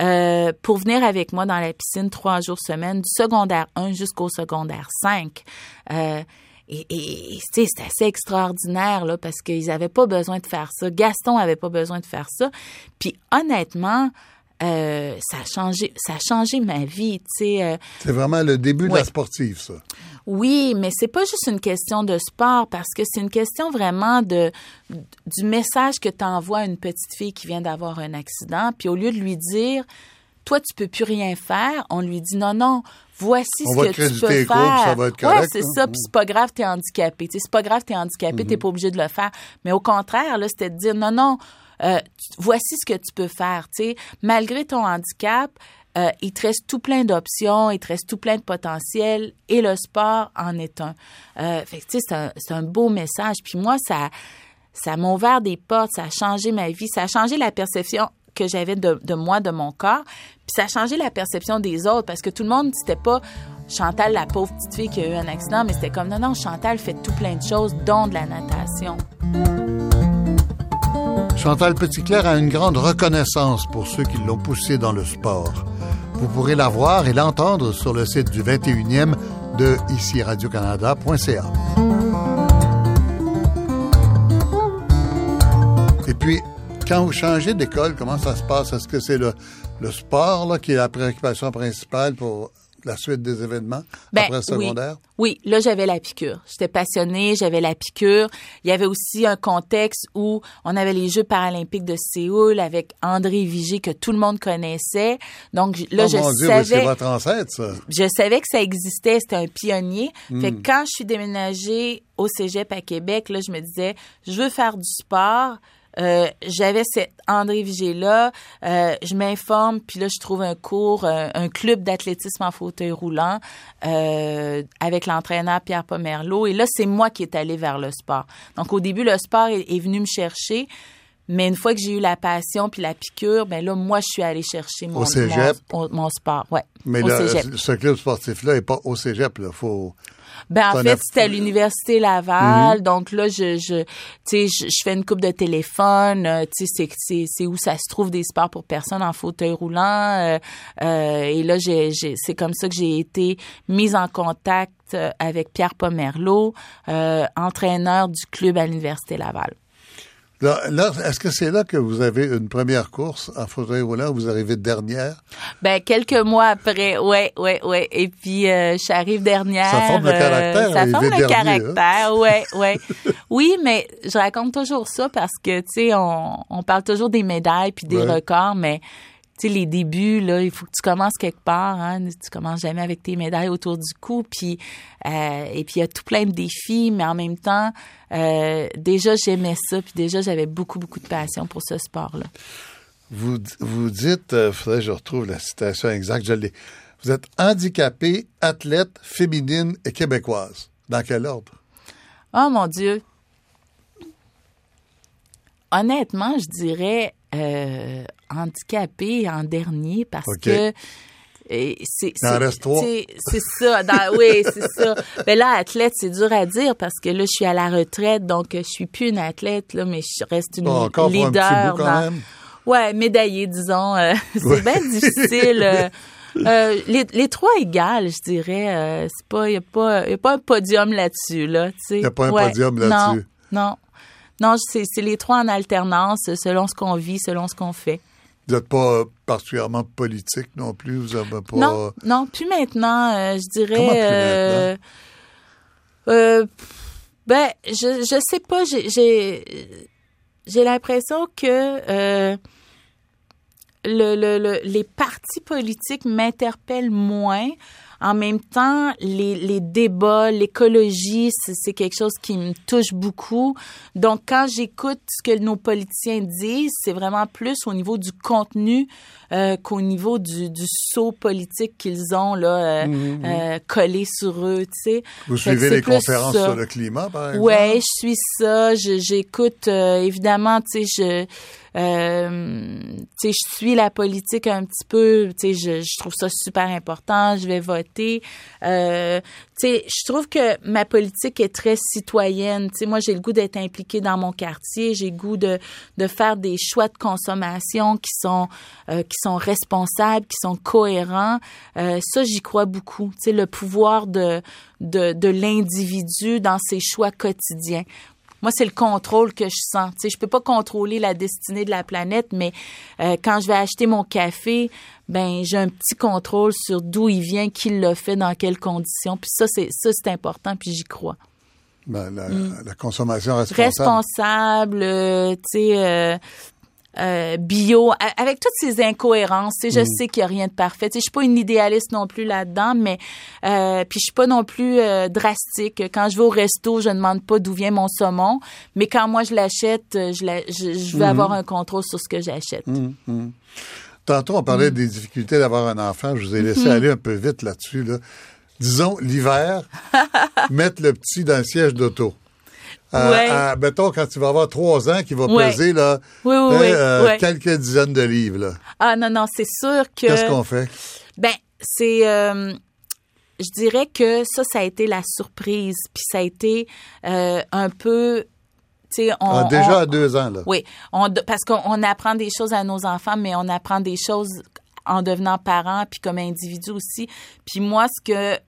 euh, pour venir avec moi dans la piscine trois jours semaine, du secondaire 1 jusqu'au secondaire 5. et, et, c'est assez extraordinaire là parce qu'ils avaient pas besoin de faire ça. Gaston avait pas besoin de faire ça. Puis honnêtement, euh, ça a changé, ça a changé ma vie. Tu sais. Euh, c'est vraiment le début de la sportive, ça. Oui, mais c'est pas juste une question de sport parce que c'est une question vraiment de du message que tu envoies à une petite fille qui vient d'avoir un accident. Puis au lieu de lui dire toi tu peux plus rien faire, on lui dit non non, voici ce que tu peux faire. ça va être correct, ouais, c'est hein? ça, puis c'est pas grave, t'es handicapé. c'est pas grave, t'es handicapé, t'es Mm-hmm. pas obligé de le faire. Mais au contraire, là, c'était de dire non, non, euh, voici ce que tu peux faire. Tu sais, malgré ton handicap, euh, il te reste tout plein d'options, il te reste tout plein de potentiel, et le sport en est un. Euh, fait c'est un beau message. Puis moi, ça, ça m'a ouvert des portes, ça a changé ma vie, ça a changé la perception que j'avais de, de moi, de mon corps, puis ça a changé la perception des autres, parce que tout le monde, c'était pas Chantal, la pauvre petite fille qui a eu un accident, mais c'était comme non, non, Chantal fait tout plein de choses, dont de la natation. Chantal Petitclerc a une grande reconnaissance pour ceux qui l'ont poussée dans le sport. Vous pourrez la voir et l'entendre sur le site du 21e de ici radiocanada.ca. Et puis, quand vous changez d'école, comment ça se passe? Est-ce que c'est le, sport qui est la préoccupation principale pour la suite des événements Ben, après le secondaire? Oui, oui là j'avais la piqûre. J'étais passionnée, j'avais la piqûre. Il y avait aussi un contexte où on avait les Jeux paralympiques de Séoul avec André Vigé que tout le monde connaissait. Donc là oh je mon Dieu, savais oui, c'est votre ancêtre, ça. je savais que ça existait, c'était un pionnier. Hmm. Fait que quand je suis déménagée au Cégep à Québec, là je me disais je veux faire du sport. Euh, j'avais cet André Vigé là, euh, je m'informe puis là je trouve un cours, un, un club d'athlétisme en fauteuil roulant euh, avec l'entraîneur Pierre Pomerleau et là c'est moi qui est allé vers le sport. Donc au début le sport est, est venu me chercher. Mais une fois que j'ai eu la passion puis la piqûre, ben là, moi, je suis allée chercher mon, Au cégep? mon, mon sport. Ouais, Mais au là, cégep. ce club sportif-là n'est pas au cégep. Là. Faut... Ben en fait, c'était à l'université Laval, donc là je je tu sais je, je fais une coupe de téléphone, euh, tu sais c'est c'est où ça se trouve des sports pour personnes en fauteuil roulant. Euh, euh, et là j'ai j'ai c'est comme ça que j'ai été mise en contact euh, avec Pierre Pomerleau, euh, entraîneur du club à l'université Laval. Là, là, est-ce que c'est là que vous avez une première course en fauteuil roulant où vous arrivez dernière? Ben quelques mois après, ouais, ouais, ouais. Et puis euh, j'arrive dernière. Ça forme le euh, caractère, ça forme le dernier, hein. caractère, ouais, ouais. oui, mais je raconte toujours ça parce que tu sais, on, on parle toujours des médailles puis des Ouais. records, mais sais les débuts là, il faut que tu commences quelque part. Hein, tu commences jamais avec tes médailles autour du cou, puis euh, et puis il y a tout plein de défis, mais en même temps, euh, déjà j'aimais ça, puis déjà j'avais beaucoup beaucoup de passion pour ce sport là. Vous, vous dites, il faudrait que je retrouve la citation exacte, je l'ai. Vous êtes handicapée, athlète, féminine et québécoise. Dans quel ordre? Oh mon Dieu. Honnêtement, je dirais euh, handicapé en dernier parce que euh, c'est ça. dans- oui, c'est ça. Mais là, athlète, c'est dur à dire parce que là, je suis à la retraite, donc euh, je suis plus une athlète là, mais je reste une Bon, un leader. bout quand dans- même. Ouais, médaillée, disons. euh, c'est Ouais. bien difficile. euh, euh, les, les trois égales, je dirais. c'est pas, y a pas, y a pas un podium là-dessus, là. Il Y a pas un podium là-dessus. Non, non, non. C'est les trois en alternance, selon ce qu'on vit, selon ce qu'on fait. Vous n'êtes pas euh, particulièrement politique non plus. Vous avez pas. Non, non, plus maintenant. euh, je dirais. Comment plus euh, euh, ben, je, je sais pas. J'ai, j'ai, l'impression que le, le, le- les partis politiques m'interpellent moins. En même temps, les, les débats, l'écologie, c'est, quelque chose qui me touche beaucoup. Donc, quand j'écoute ce que nos politiciens disent, c'est vraiment plus au niveau du contenu euh, qu'au niveau du, du saut politique qu'ils ont là euh, euh, collé sur eux, tu sais. Vous Fait suivez les conférences ça. sur le climat, par exemple? Ouais, je suis ça. Je- J'écoute euh, évidemment, tu sais, je euh, tu sais, je suis la politique un petit peu. Tu sais, je, trouve ça super important. Je vais voter. Euh, tu sais, je trouve que ma politique est très citoyenne. Tu sais, moi, j'ai le goût d'être impliquée dans mon quartier. J'ai le goût de, de faire des choix de consommation qui sont euh, qui sont responsables, qui sont cohérents. Ça, j'y crois beaucoup. Tu sais, le pouvoir de de, de l'individu dans ses choix quotidiens. Moi, c'est le contrôle que je sens. Tu sais, je peux pas contrôler la destinée de la planète, mais euh, quand je vais acheter mon café, ben j'ai un petit contrôle sur d'où il vient, qui l'a fait, dans quelles conditions. Puis ça, c'est ça, c'est important. Puis j'y crois. Ben, la, la, consommation responsable. Responsable, euh, tu sais. Euh, euh, bio, avec toutes ces incohérences. Tu sais, je sais qu'il y a rien de parfait. Tu sais, je suis pas une idéaliste non plus là-dedans, mais euh, puis je suis pas non plus euh, drastique. Quand je vais au resto, je ne demande pas d'où vient mon saumon, mais quand moi je l'achète, je, la, je, je, veux avoir un contrôle sur ce que j'achète. Mm Tantôt, on parlait des difficultés d'avoir un enfant. Je vous ai laissé aller un peu vite là-dessus. Là. Disons, l'hiver, mettre le petit dans le siège d'auto. Euh, Ouais. à- mettons, quand tu vas avoir trois ans, qui va Ouais. peser là, Oui, oui, hein, oui, euh, quelques dizaines de livres. là. Ah non, non, c'est sûr que... Qu'est-ce qu'on fait? Ben, c'est... euh, je dirais que ça, ça a été la surprise. Puis ça a été euh, un peu... On... Ah, déjà on- à deux ans. Là. Oui, on, parce qu'on on apprend des choses à nos enfants, mais on apprend des choses en devenant parent, puis comme individu aussi. Puis moi, ce que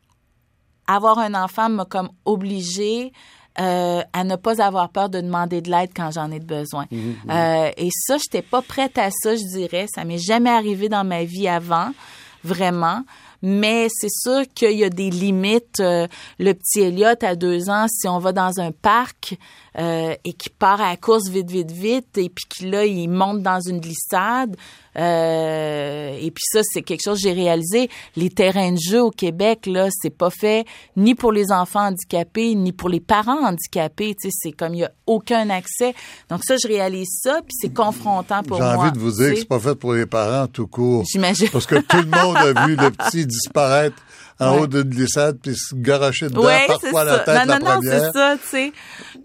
avoir un enfant m'a comme obligé euh, à ne pas avoir peur de demander de l'aide quand j'en ai besoin. Euh, et ça, j'étais pas prête à ça, je dirais. Ça m'est jamais arrivé dans ma vie avant, vraiment. Mais c'est sûr qu'il y a des limites. Euh, le petit Elliot à deux ans, si on va dans un parc euh, et qu'il part à la course vite, vite, vite, et puis qu'il là, il monte dans une glissade. euh, et puis ça, c'est quelque chose que j'ai réalisé. Les terrains de jeu au Québec, là, c'est pas fait ni pour les enfants handicapés, ni pour les parents handicapés. Tu sais, c'est comme il y a aucun accès. Donc ça, je réalise ça, puis c'est confrontant pour J'ai moi. envie de vous dire que c'est pas fait pour les parents tout court. J'imagine. Parce que tout le monde a vu le petit disparaître en Ouais. haut d'une glissade puis se garocher dedans, Ouais, parfois la tête non, la non, non, première. c'est ça, tu sais.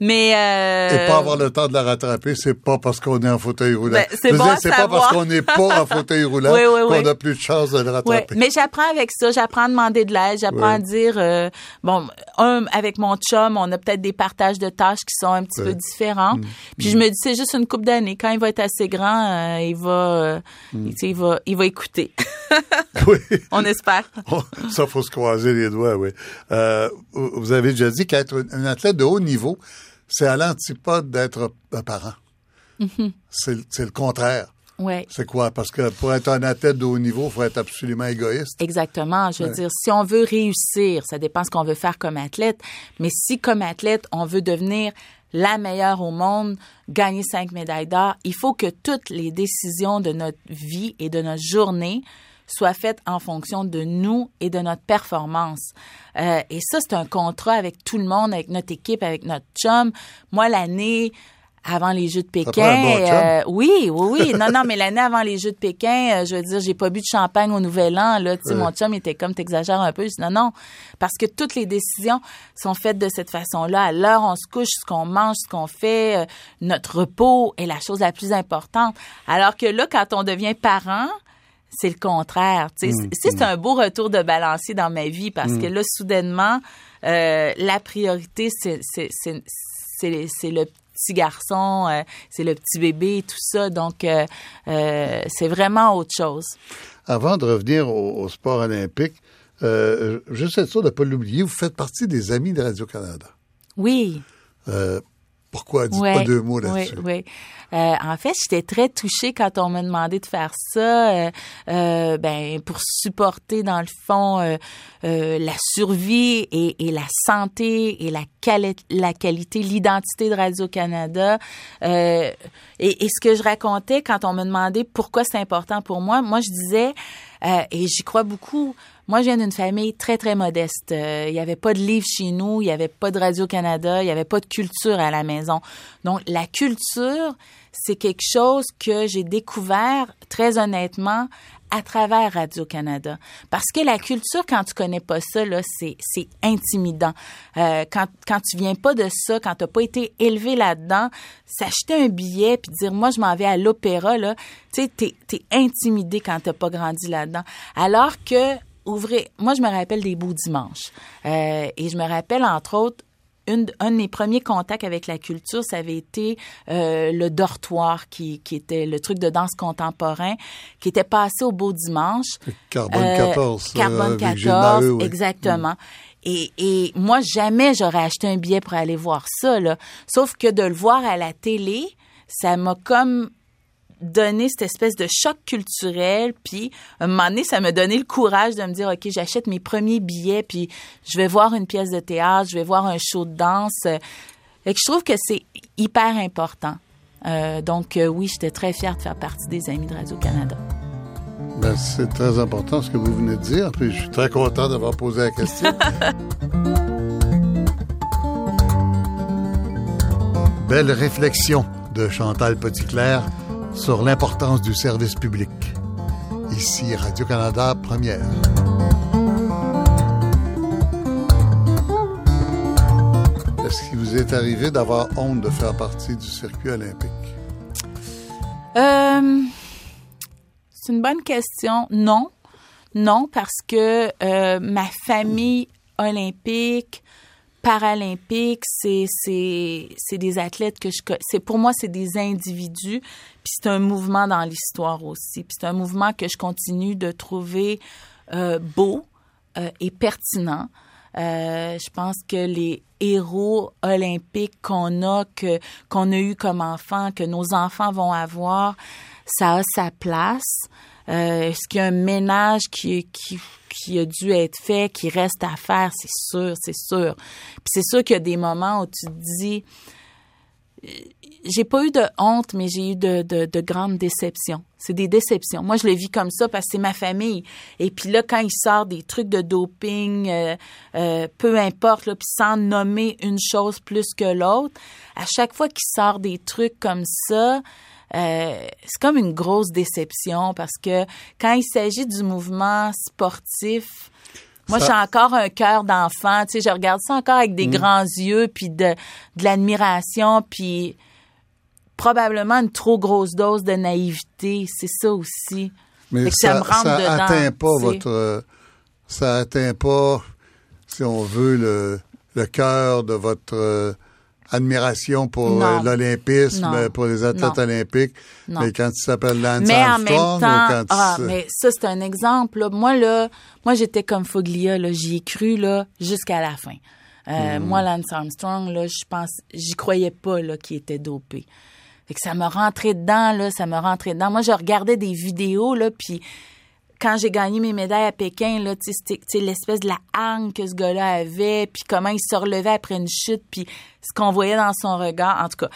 Mais euh, Et pas avoir le temps de la rattraper, c'est pas parce qu'on est en fauteuil roulant. Ben, c'est bon pas parce qu'on n'est pas en fauteuil roulant Oui, oui, qu'on oui. a plus de chance de le rattraper. mais j'apprends avec ça, j'apprends à demander de l'aide, j'apprends à dire euh, bon, un avec mon chum, on a peut-être des partages de tâches qui sont un petit. Mm. peu différents. Puis je me dis c'est juste une coupe d'années, quand il va être assez grand, euh, il va euh, Mm. tu sais, il va il va écouter. Oui. on espère. Ça, faut se croiser les doigts, oui. Euh, vous avez déjà dit qu'être un- athlète de haut niveau, c'est à l'antipode d'être un parent. Mm-hmm. C'est c'est le contraire. Ouais. C'est quoi? Parce que pour être un athlète de haut niveau, il faut être absolument égoïste. Exactement. Je veux Ouais. dire, si on veut réussir, ça dépend ce qu'on veut faire comme athlète. Mais si, comme athlète, on veut devenir la meilleure au monde, gagner cinq médailles d'or, il faut que toutes les décisions de notre vie et de notre journée soient faites en fonction de nous et de notre performance. Euh, et ça, c'est un contrat avec tout le monde, avec notre équipe, avec notre chum. Moi, l'année avant les Jeux de Pékin, bon euh, oui, oui, oui. Non, non, mais l'année avant les Jeux de Pékin, euh, je veux dire, j'ai pas bu de champagne au Nouvel An. Là, tu sais, mon chum était comme t'exagères un peu. Je dis non, non, parce que toutes les décisions sont faites de cette façon-là. À l'heure, on se couche, ce qu'on mange, ce qu'on fait, euh, notre repos est la chose la plus importante. Alors que là, quand on devient parent, c'est le contraire. Tu sais, Mm, c'est- c'est un beau retour de balancier dans ma vie parce que là, soudainement, euh, la priorité, c'est le petit garçon, euh, c'est le petit bébé, tout ça. Donc, euh, c'est vraiment autre chose. Avant de revenir au, au sport olympique, juste être sûr de ne pas l'oublier, vous faites partie des amis de Radio-Canada. Oui. Pourquoi? Dites Ouais, pas deux mots là-dessus. Oui, oui. Euh, en fait, j'étais très touchée quand on m'a demandé de faire ça, euh, euh, ben pour supporter dans le fond la survie et, et la santé et la, quali- la qualité, l'identité de Radio Canada. Et, et ce que je racontais quand on me demandait pourquoi c'est important pour moi, moi je disais et j'y crois beaucoup. Moi, je viens d'une famille très, très modeste. Euh, Il n'y avait pas de livres chez nous, il n'y avait pas de Radio-Canada, il n'y avait pas de culture à la maison. Donc, la culture, c'est quelque chose que j'ai découvert très honnêtement à travers Radio-Canada. Parce que la culture, quand tu connais pas ça, là, c'est, c'est intimidant. Euh, quand, quand tu viens pas de ça, quand t'as pas été élevé là-dedans, s'acheter un billet puis dire, moi, je m'en vais à l'opéra, là, tu sais, t'es, t'es intimidé quand t'as pas grandi là-dedans. Alors que, ouvrez, moi, je me rappelle des beaux dimanches. Euh, et je me rappelle, entre autres, une, un de mes premiers contacts avec la culture, ça avait été euh, le dortoir, qui, qui était le truc de danse contemporain, qui était passé au Beau Dimanche. Carbone 14. Euh, Carbone 14, exactement. Et, et moi, jamais j'aurais acheté un billet pour aller voir ça. Là. Sauf que de le voir à la télé, ça m'a comme donné cette espèce de choc culturel. Puis, à un moment donné, ça m'a donné le courage de me dire, OK, j'achète mes premiers billets, puis je vais voir une pièce de théâtre, je vais voir un show de danse. Et que je trouve que c'est hyper important. Euh, donc, euh, oui, j'étais très fière de faire partie des Amis de Radio-Canada. Ben, c'est très important ce que vous venez de dire, puis je suis très content d'avoir posé la question. Belle réflexion de Chantal Petitclerc sur l'importance du service public. Ici Radio-Canada Première. Est-ce qu'il vous est arrivé d'avoir honte de faire partie du circuit olympique? Euh, c'est une bonne question. Non. Non, parce que euh, ma famille olympique, paralympique, c'est c'est des athlètes que je c'est pour moi c'est des individus puis c'est un mouvement dans l'histoire aussi puis c'est un mouvement que je continue de trouver euh, beau euh, et pertinent. Euh, je pense que les héros olympiques qu'on a que qu'on a eu comme enfants, que nos enfants vont avoir, ça a sa place. Est-ce qu'il y a un ménage qui, qui, qui a dû être fait, qui reste à faire? C'est sûr, c'est sûr. Puis c'est sûr qu'il y a des moments où tu te dis, j'ai pas eu de honte, mais j'ai eu de, de, de grandes déceptions. C'est des déceptions. Moi, je le vis comme ça parce que c'est ma famille. Et puis là, quand il sort des trucs de doping, euh, euh, peu importe, puis sans nommer une chose plus que l'autre, à chaque fois qu'il sort des trucs comme ça, euh, c'est comme une grosse déception parce que quand il s'agit du mouvement sportif, moi, j'ai encore un cœur d'enfant. Tu sais, je regarde ça encore avec des grands yeux, puis de, de l'admiration, puis probablement une trop grosse dose de naïveté. C'est ça aussi. Mais ça, ça dedans, atteint pas tu sais. votre. euh, ça atteint pas, si on veut, le, le cœur de votre euh, admiration pour Non. euh, l'olympisme, Non. pour les athlètes Non. olympiques. Mais quand il s'appelle Lance Mais en Armstrong ou quand ah, mais ça c'est un exemple. Là. Moi là, moi j'étais comme Foglia là, j'y ai cru là jusqu'à la fin. Euh, Moi, Lance Armstrong là, je pense, j'y croyais pas là qu'il était dopé. Fait que ça me rentrait dedans là, ça me rentrait dedans. Moi, je regardais des vidéos là, puis quand j'ai gagné mes médailles à Pékin, là, sais, l'espèce de la hargne que ce gars-là avait, puis comment il se relevait après une chute, puis ce qu'on voyait dans son regard, en tout cas.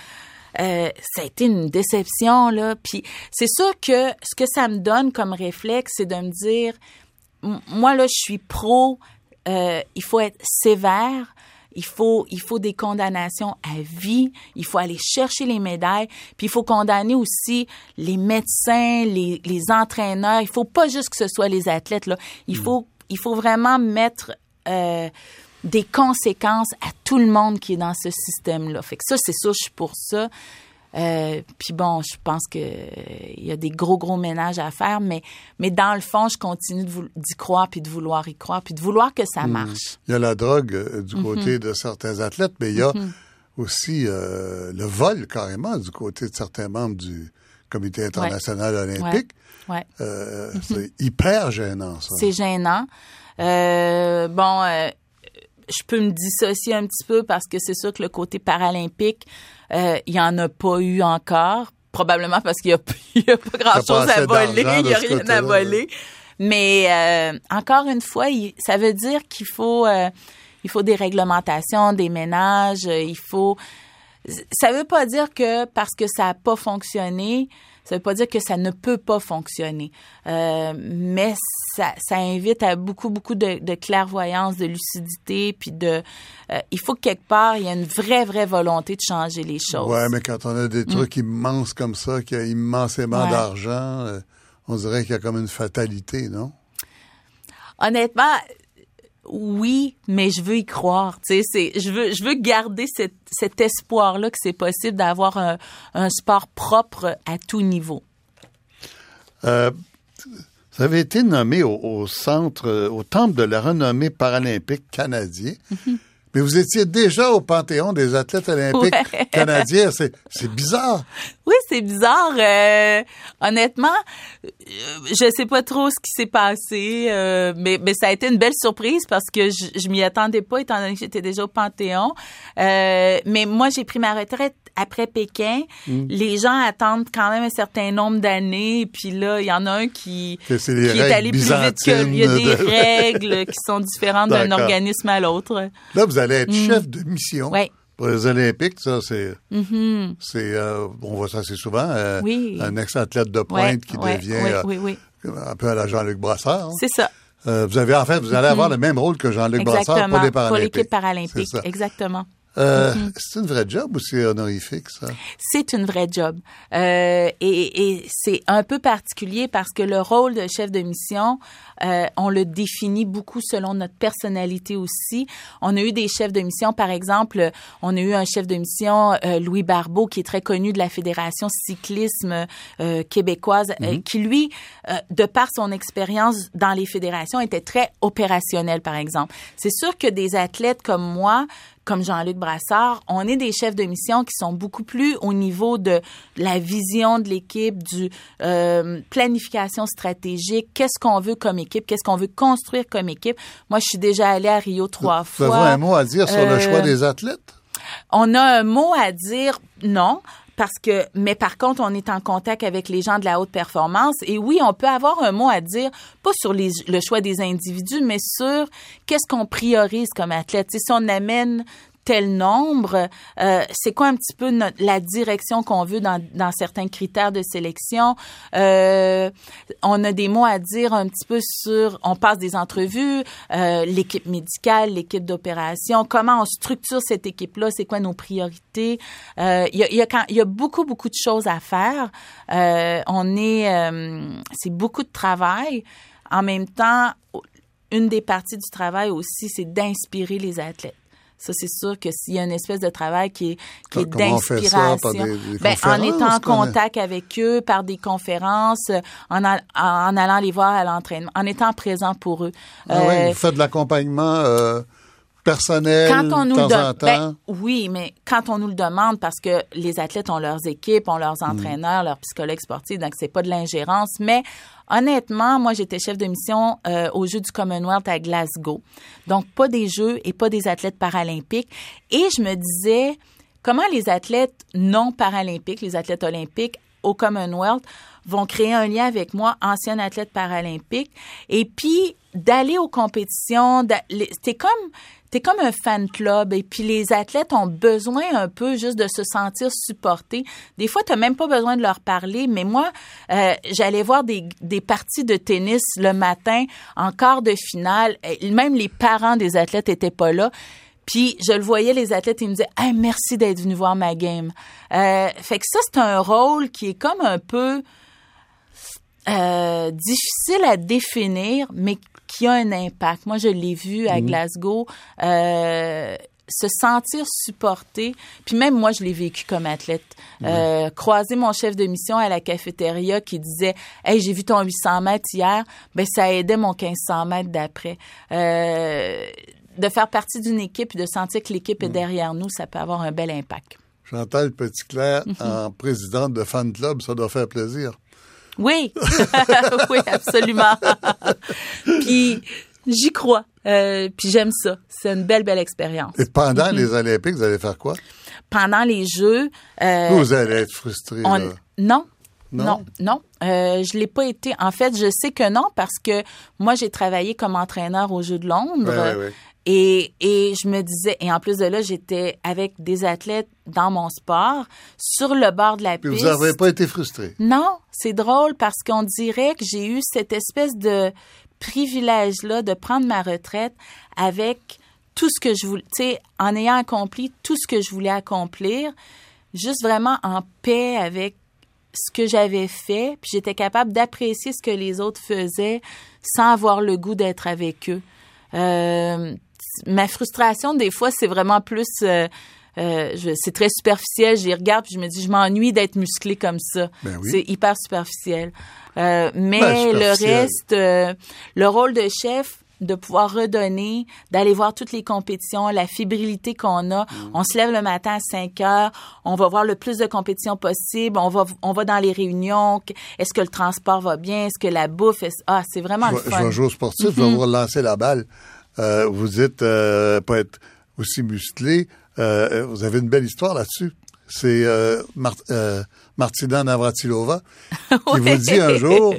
Euh, ça a été une déception, là. Puis c'est sûr que ce que ça me donne comme réflexe, c'est de me dire, moi, là, je suis pro, euh, il faut être sévère, il faut, il faut des condamnations à vie, il faut aller chercher les médailles, puis il faut condamner aussi les médecins, les, les entraîneurs. Il faut pas juste que ce soit les athlètes, là. Il faut, il faut vraiment mettre euh, des conséquences à tout le monde qui est dans ce système-là. Fait que ça, c'est sûr, je suis pour ça. Euh, puis bon, je pense que il y a des gros gros ménages à faire, mais mais dans le fond, je continue d'y croire puis de vouloir y croire puis de vouloir que ça marche. Il y a la drogue euh, du Mm-hmm. côté de certains athlètes, mais il y a aussi euh, le vol carrément du côté de certains membres du Comité international olympique. Ouais. Euh, C'est hyper gênant, ça. C'est gênant. Euh, bon, euh, je peux me dissocier un petit peu parce que c'est sûr que le côté paralympique, euh, il y en a pas eu encore. Probablement parce qu'il y a, a pas grand chose pas assez à voler, il y a rien à voler. Mais euh, encore une fois, il- ça veut dire qu'il faut, euh, il faut des réglementations, des ménages, euh, il faut. Ça veut pas dire que parce que ça a pas fonctionné, Ça veut pas dire que ça ne peut pas fonctionner, euh, mais ça, ça invite à beaucoup, beaucoup de, de clairvoyance, de lucidité, puis de... Euh, il faut que quelque part, il y a une vraie, vraie volonté de changer les choses. Ouais, mais quand on a des trucs immenses comme ça, qu'il y a immensément Ouais. d'argent, euh, on dirait qu'il y a comme une fatalité, non? Honnêtement, oui, mais je veux y croire. Tu sais, c'est, je veux, je veux garder cet, cet espoir-là que c'est possible d'avoir un, un sport propre à tout niveau. Euh, vous avez été nommé au, au centre, euh, au temple de la renommée paralympique canadien. Mm-hmm. Mais vous étiez déjà au Panthéon des athlètes olympiques Ouais. canadiens. C'est, c'est bizarre. Oui, c'est bizarre. euh, honnêtement, euh, je sais pas trop ce qui s'est passé, euh, mais, mais ça a été une belle surprise parce que je, je m'y attendais pas étant donné que j'étais déjà au Panthéon. Euh, mais moi, j'ai pris ma retraite après Pékin. Mm. Les gens attendent quand même un certain nombre d'années. Puis là, il y en a un qui, est allé plus vite que... Il y a des de- règles qui sont différentes d'un organisme à l'autre. Là, vous allez être chef de mission. Mm. Ouais. Pour les Olympiques, ça, c'est, Mhm. c'est, euh, on voit ça assez souvent, euh, Oui. un ex-athlète de Ouais, pointe qui ouais, devient ouais, euh, oui, oui. un peu à la Jean-Luc Brassard. hein. C'est ça. Vous avez, en fait, vous allez avoir le même rôle que Jean-Luc Brassard pour les Paralympiques. l'équipe paralympique. Exactement. Euh, Mm-hmm. C'est une vraie job ou c'est honorifique, ça? C'est une vraie job. Euh, et et c'est un peu particulier parce que le rôle de chef de mission, euh, on le définit beaucoup selon notre personnalité aussi. On a eu des chefs de mission, par exemple, on a eu un chef de mission, Louis Barbeau, qui est très connu de la Fédération cyclisme québécoise, euh, qui lui, de par son expérience dans les fédérations, était très opérationnel, par exemple. C'est sûr que des athlètes comme moi, comme Jean-Luc Brassard, on est des chefs de mission qui sont beaucoup plus au niveau de la vision de l'équipe, du euh, planification stratégique, qu'est-ce qu'on veut comme équipe, qu'est-ce qu'on veut construire comme équipe. Moi, je suis déjà allée à Rio trois Vous avez fois. un mot à dire sur le Euh, choix des athlètes? On a un mot à dire, non. Parce que, mais par contre, on est en contact avec les gens de la haute performance. Et oui, on peut avoir un mot à dire, pas sur le choix des individus, mais sur qu'est-ce qu'on priorise comme athlète. Si on amène tel nombre, euh, c'est quoi un petit peu la direction qu'on veut dans, certains critères de sélection? Euh, on a des mots à dire un petit peu sur, on passe des entrevues, euh, l'équipe médicale, l'équipe d'opération, comment on structure cette équipe-là, c'est quoi nos priorités? Il y, a, y, a beaucoup, beaucoup de choses à faire. On est, c'est beaucoup de travail. En même temps, une des parties du travail aussi, c'est d'inspirer les athlètes. Ça, c'est sûr que s'il y a une espèce de travail qui est, qui est d'inspiration, ben, en étant en contact avec eux, par des conférences, en, en allant les voir à l'entraînement, en étant présent pour eux. Ah oui, Euh, vous faites de l'accompagnement euh, personnel quand on nous de le temps en donne, temps? ben, oui, mais quand on nous le demande, parce que les athlètes ont leurs équipes, ont leurs Mm. entraîneurs, leurs psychologues sportifs, donc c'est pas de l'ingérence. Mais honnêtement, moi, j'étais chef de mission euh, aux Jeux du Commonwealth à Glasgow, donc pas des Jeux et pas des athlètes paralympiques. Et je me disais, comment les athlètes non paralympiques, les athlètes olympiques au Commonwealth vont créer un lien avec moi, ancienne athlète paralympique, et puis d'aller aux compétitions, t'es comme t'es comme un fan club et puis les athlètes ont besoin un peu juste de se sentir supportés. Des fois, tu même pas besoin de leur parler, mais moi, euh, j'allais voir des, des parties de tennis le matin en quart de finale. Même les parents des athlètes étaient pas là. Puis je le voyais, les athlètes, ils me disaient hey, merci d'être venu voir ma game. Euh, fait que ça, c'est un rôle qui est comme un peu euh, difficile à définir, mais qui a un impact. Moi, je l'ai vu à Glasgow. Euh, se sentir supporté, puis même moi, je l'ai vécu comme athlète. Euh, croiser mon chef de mission à la cafétéria qui disait « Hey, j'ai vu ton 800 mètres hier », ben ça aidait mon 1500 mètres d'après. Euh, de faire partie d'une équipe et de sentir que l'équipe est derrière nous, ça peut avoir un bel impact. Chantal Petitclerc, Mhm. en présidente de fan club, ça doit faire plaisir. Oui, oui, absolument. puis j'y crois. Euh, puis j'aime ça. C'est une belle, belle expérience. Et pendant Mhm. les Olympiques, vous allez faire quoi? Pendant les Jeux, euh, vous allez être frustré. on- non. Non? Non, non, Euh, je l'ai pas été. En fait, je sais que non parce que moi j'ai travaillé comme entraîneur aux Jeux de Londres Ouais, ouais, ouais. Et, et je me disais, et en plus de là, j'étais avec des athlètes dans mon sport, sur le bord de la Puis piste. vous n'avez pas été frustré? Non, c'est drôle parce qu'on dirait que j'ai eu cette espèce de privilège-là de prendre ma retraite avec tout ce que je voulais, en ayant accompli tout ce que je voulais accomplir, juste vraiment en paix avec ce que j'avais fait, puis j'étais capable d'apprécier ce que les autres faisaient sans avoir le goût d'être avec eux. Euh, ma frustration, des fois, c'est vraiment plus... euh, euh, je- c'est très superficiel. Je les regarde puis je me dis, je m'ennuie d'être musclé comme ça. Ben oui. C'est hyper superficiel. Euh, mais Ben, le reste, euh, le rôle de chef, de pouvoir redonner, d'aller voir toutes les compétitions, la fébrilité qu'on a. Mm. On se lève le matin à 5 heures, on va voir le plus de compétitions possible, on va, on va dans les réunions. Est-ce que le transport va bien? Est-ce que la bouffe? est- Ah, c'est vraiment Je le fun. je vais jouer au sportif, je Mm-hmm. vais vous relancer la balle. Euh, vous dites euh, pas être aussi musclé. Euh, vous avez une belle histoire là-dessus. C'est euh, Mar- euh, Martina Navratilova qui vous dit un jour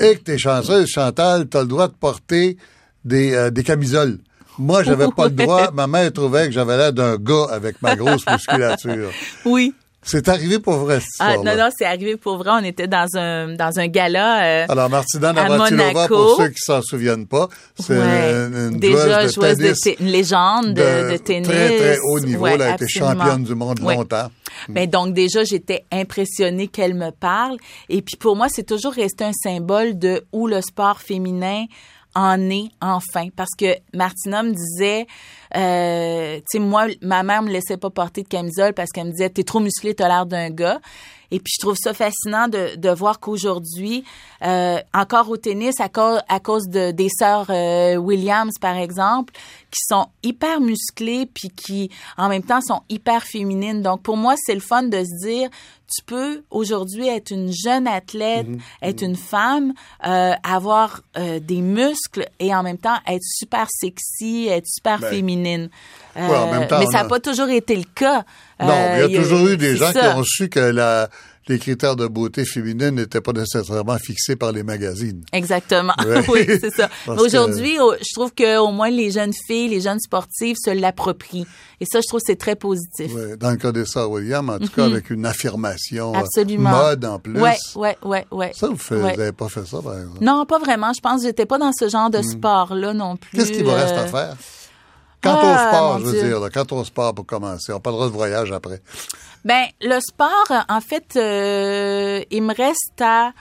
Et que t'es chanceuse, Chantal, t'as le droit de porter des, euh, des camisoles. Moi, j'avais pas le droit. Ma mère trouvait que j'avais l'air d'un gars avec ma grosse musculature. Oui. C'est arrivé pour vrai, cette Ah, non, non, c'est arrivé pour vrai. On était dans un, dans un gala. euh, Alors, Martina Navratilova, pour ceux qui s'en souviennent pas, c'est ouais, une, une déjà joueuse de de, tennis té- une légende de, de tennis. Très, très haut niveau. Ouais, elle a été championne du monde Ouais. longtemps. Mais donc déjà j'étais impressionnée qu'elle me parle et puis pour moi c'est toujours resté un symbole de où le sport féminin en est enfin parce que Martina me disait euh, tu sais moi ma mère me laissait pas porter de camisole parce qu'elle me disait t'es trop musclé t'as l'air d'un gars et puis je trouve ça fascinant de, de voir qu'aujourd'hui euh, encore au tennis à cause à cause de des sœurs euh, Williams par exemple qui sont hyper musclées puis qui en même temps sont hyper féminines. Donc pour moi c'est le fun de se dire tu peux aujourd'hui être une jeune athlète être une femme euh, avoir euh, des muscles et en même temps être super sexy être super Ben, féminine Euh, en même temps, mais ça a- n'a pas toujours été le cas Non, Euh, il y a toujours eu des gens ça. qui ont su que la, les critères de beauté féminine n'étaient pas nécessairement fixés par les magazines. Exactement. Ouais. oui, c'est ça. Aujourd'hui, au- je trouve que au moins les jeunes filles, les jeunes sportives se l'approprient. Et ça, je trouve que c'est très positif. Ouais, dans le cas des sœurs William, en tout cas, avec une affirmation euh, Mhm. Absolument. mode en plus. Ouais, ouais, ouais, ouais. Ça, vous n'avez pas fait ça, par exemple? Non, pas vraiment. Je pense que j'étais pas dans ce genre de sport-là non plus. Qu'est-ce qu'il vous reste Euh, à faire? Quant ah, au sport, mon je veux Dieu. dire, là, quant au sport pour commencer. On parlera de voyage après. Ben, le sport, en fait, euh, il me reste à...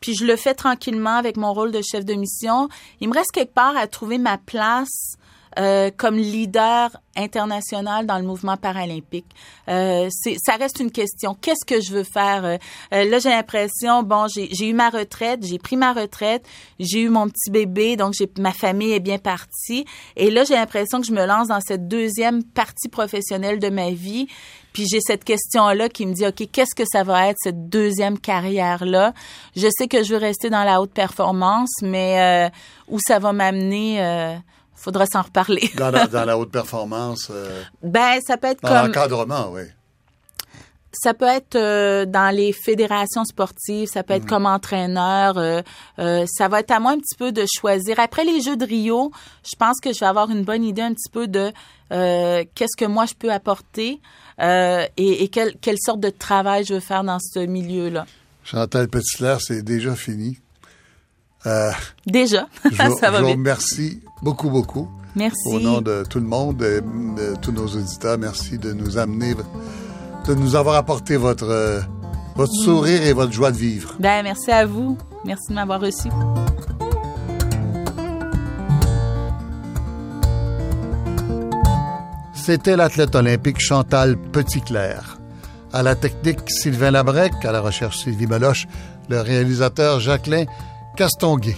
Puis je le fais tranquillement avec mon rôle de chef de mission. Il me reste quelque part à trouver ma place euh, comme leader international dans le mouvement paralympique. Euh, ça reste une question. Qu'est-ce que je veux faire? Euh, euh, là, j'ai l'impression, bon, j'ai, eu ma retraite, j'ai pris ma retraite, j'ai eu mon petit bébé, donc ma famille est bien partie. Et là, j'ai l'impression que je me lance dans cette deuxième partie professionnelle de ma vie. Puis j'ai cette question-là qui me dit, OK, qu'est-ce que ça va être, cette deuxième carrière-là? Je sais que je veux rester dans la haute performance, mais euh, où ça va m'amener, euh, faudra s'en reparler. Dans la, dans la haute performance, euh, ben, ça peut être dans comme... l'encadrement, oui. Ça peut être euh, dans les fédérations sportives, ça peut être comme entraîneur. euh, ça va être à moi un petit peu de choisir. Après les Jeux de Rio, je pense que je vais avoir une bonne idée un petit peu de qu'est-ce que moi je peux apporter et, et quelle, quelle sorte de travail je veux faire dans ce milieu-là. Chantal Petitlair, c'est déjà fini. Euh, Déjà, je ça va je vous remercie beaucoup, beaucoup. Merci. Au nom de tout le monde, et de tous nos auditeurs, merci de nous amener, de nous avoir apporté votre, euh, votre sourire et votre joie de vivre. Ben, merci à vous. Merci de m'avoir reçu. C'était l'athlète olympique Chantal Petitclerc. À la technique, Sylvain Labrec, à la recherche Sylvie Meloche, le réalisateur Jacqueline Castanguet.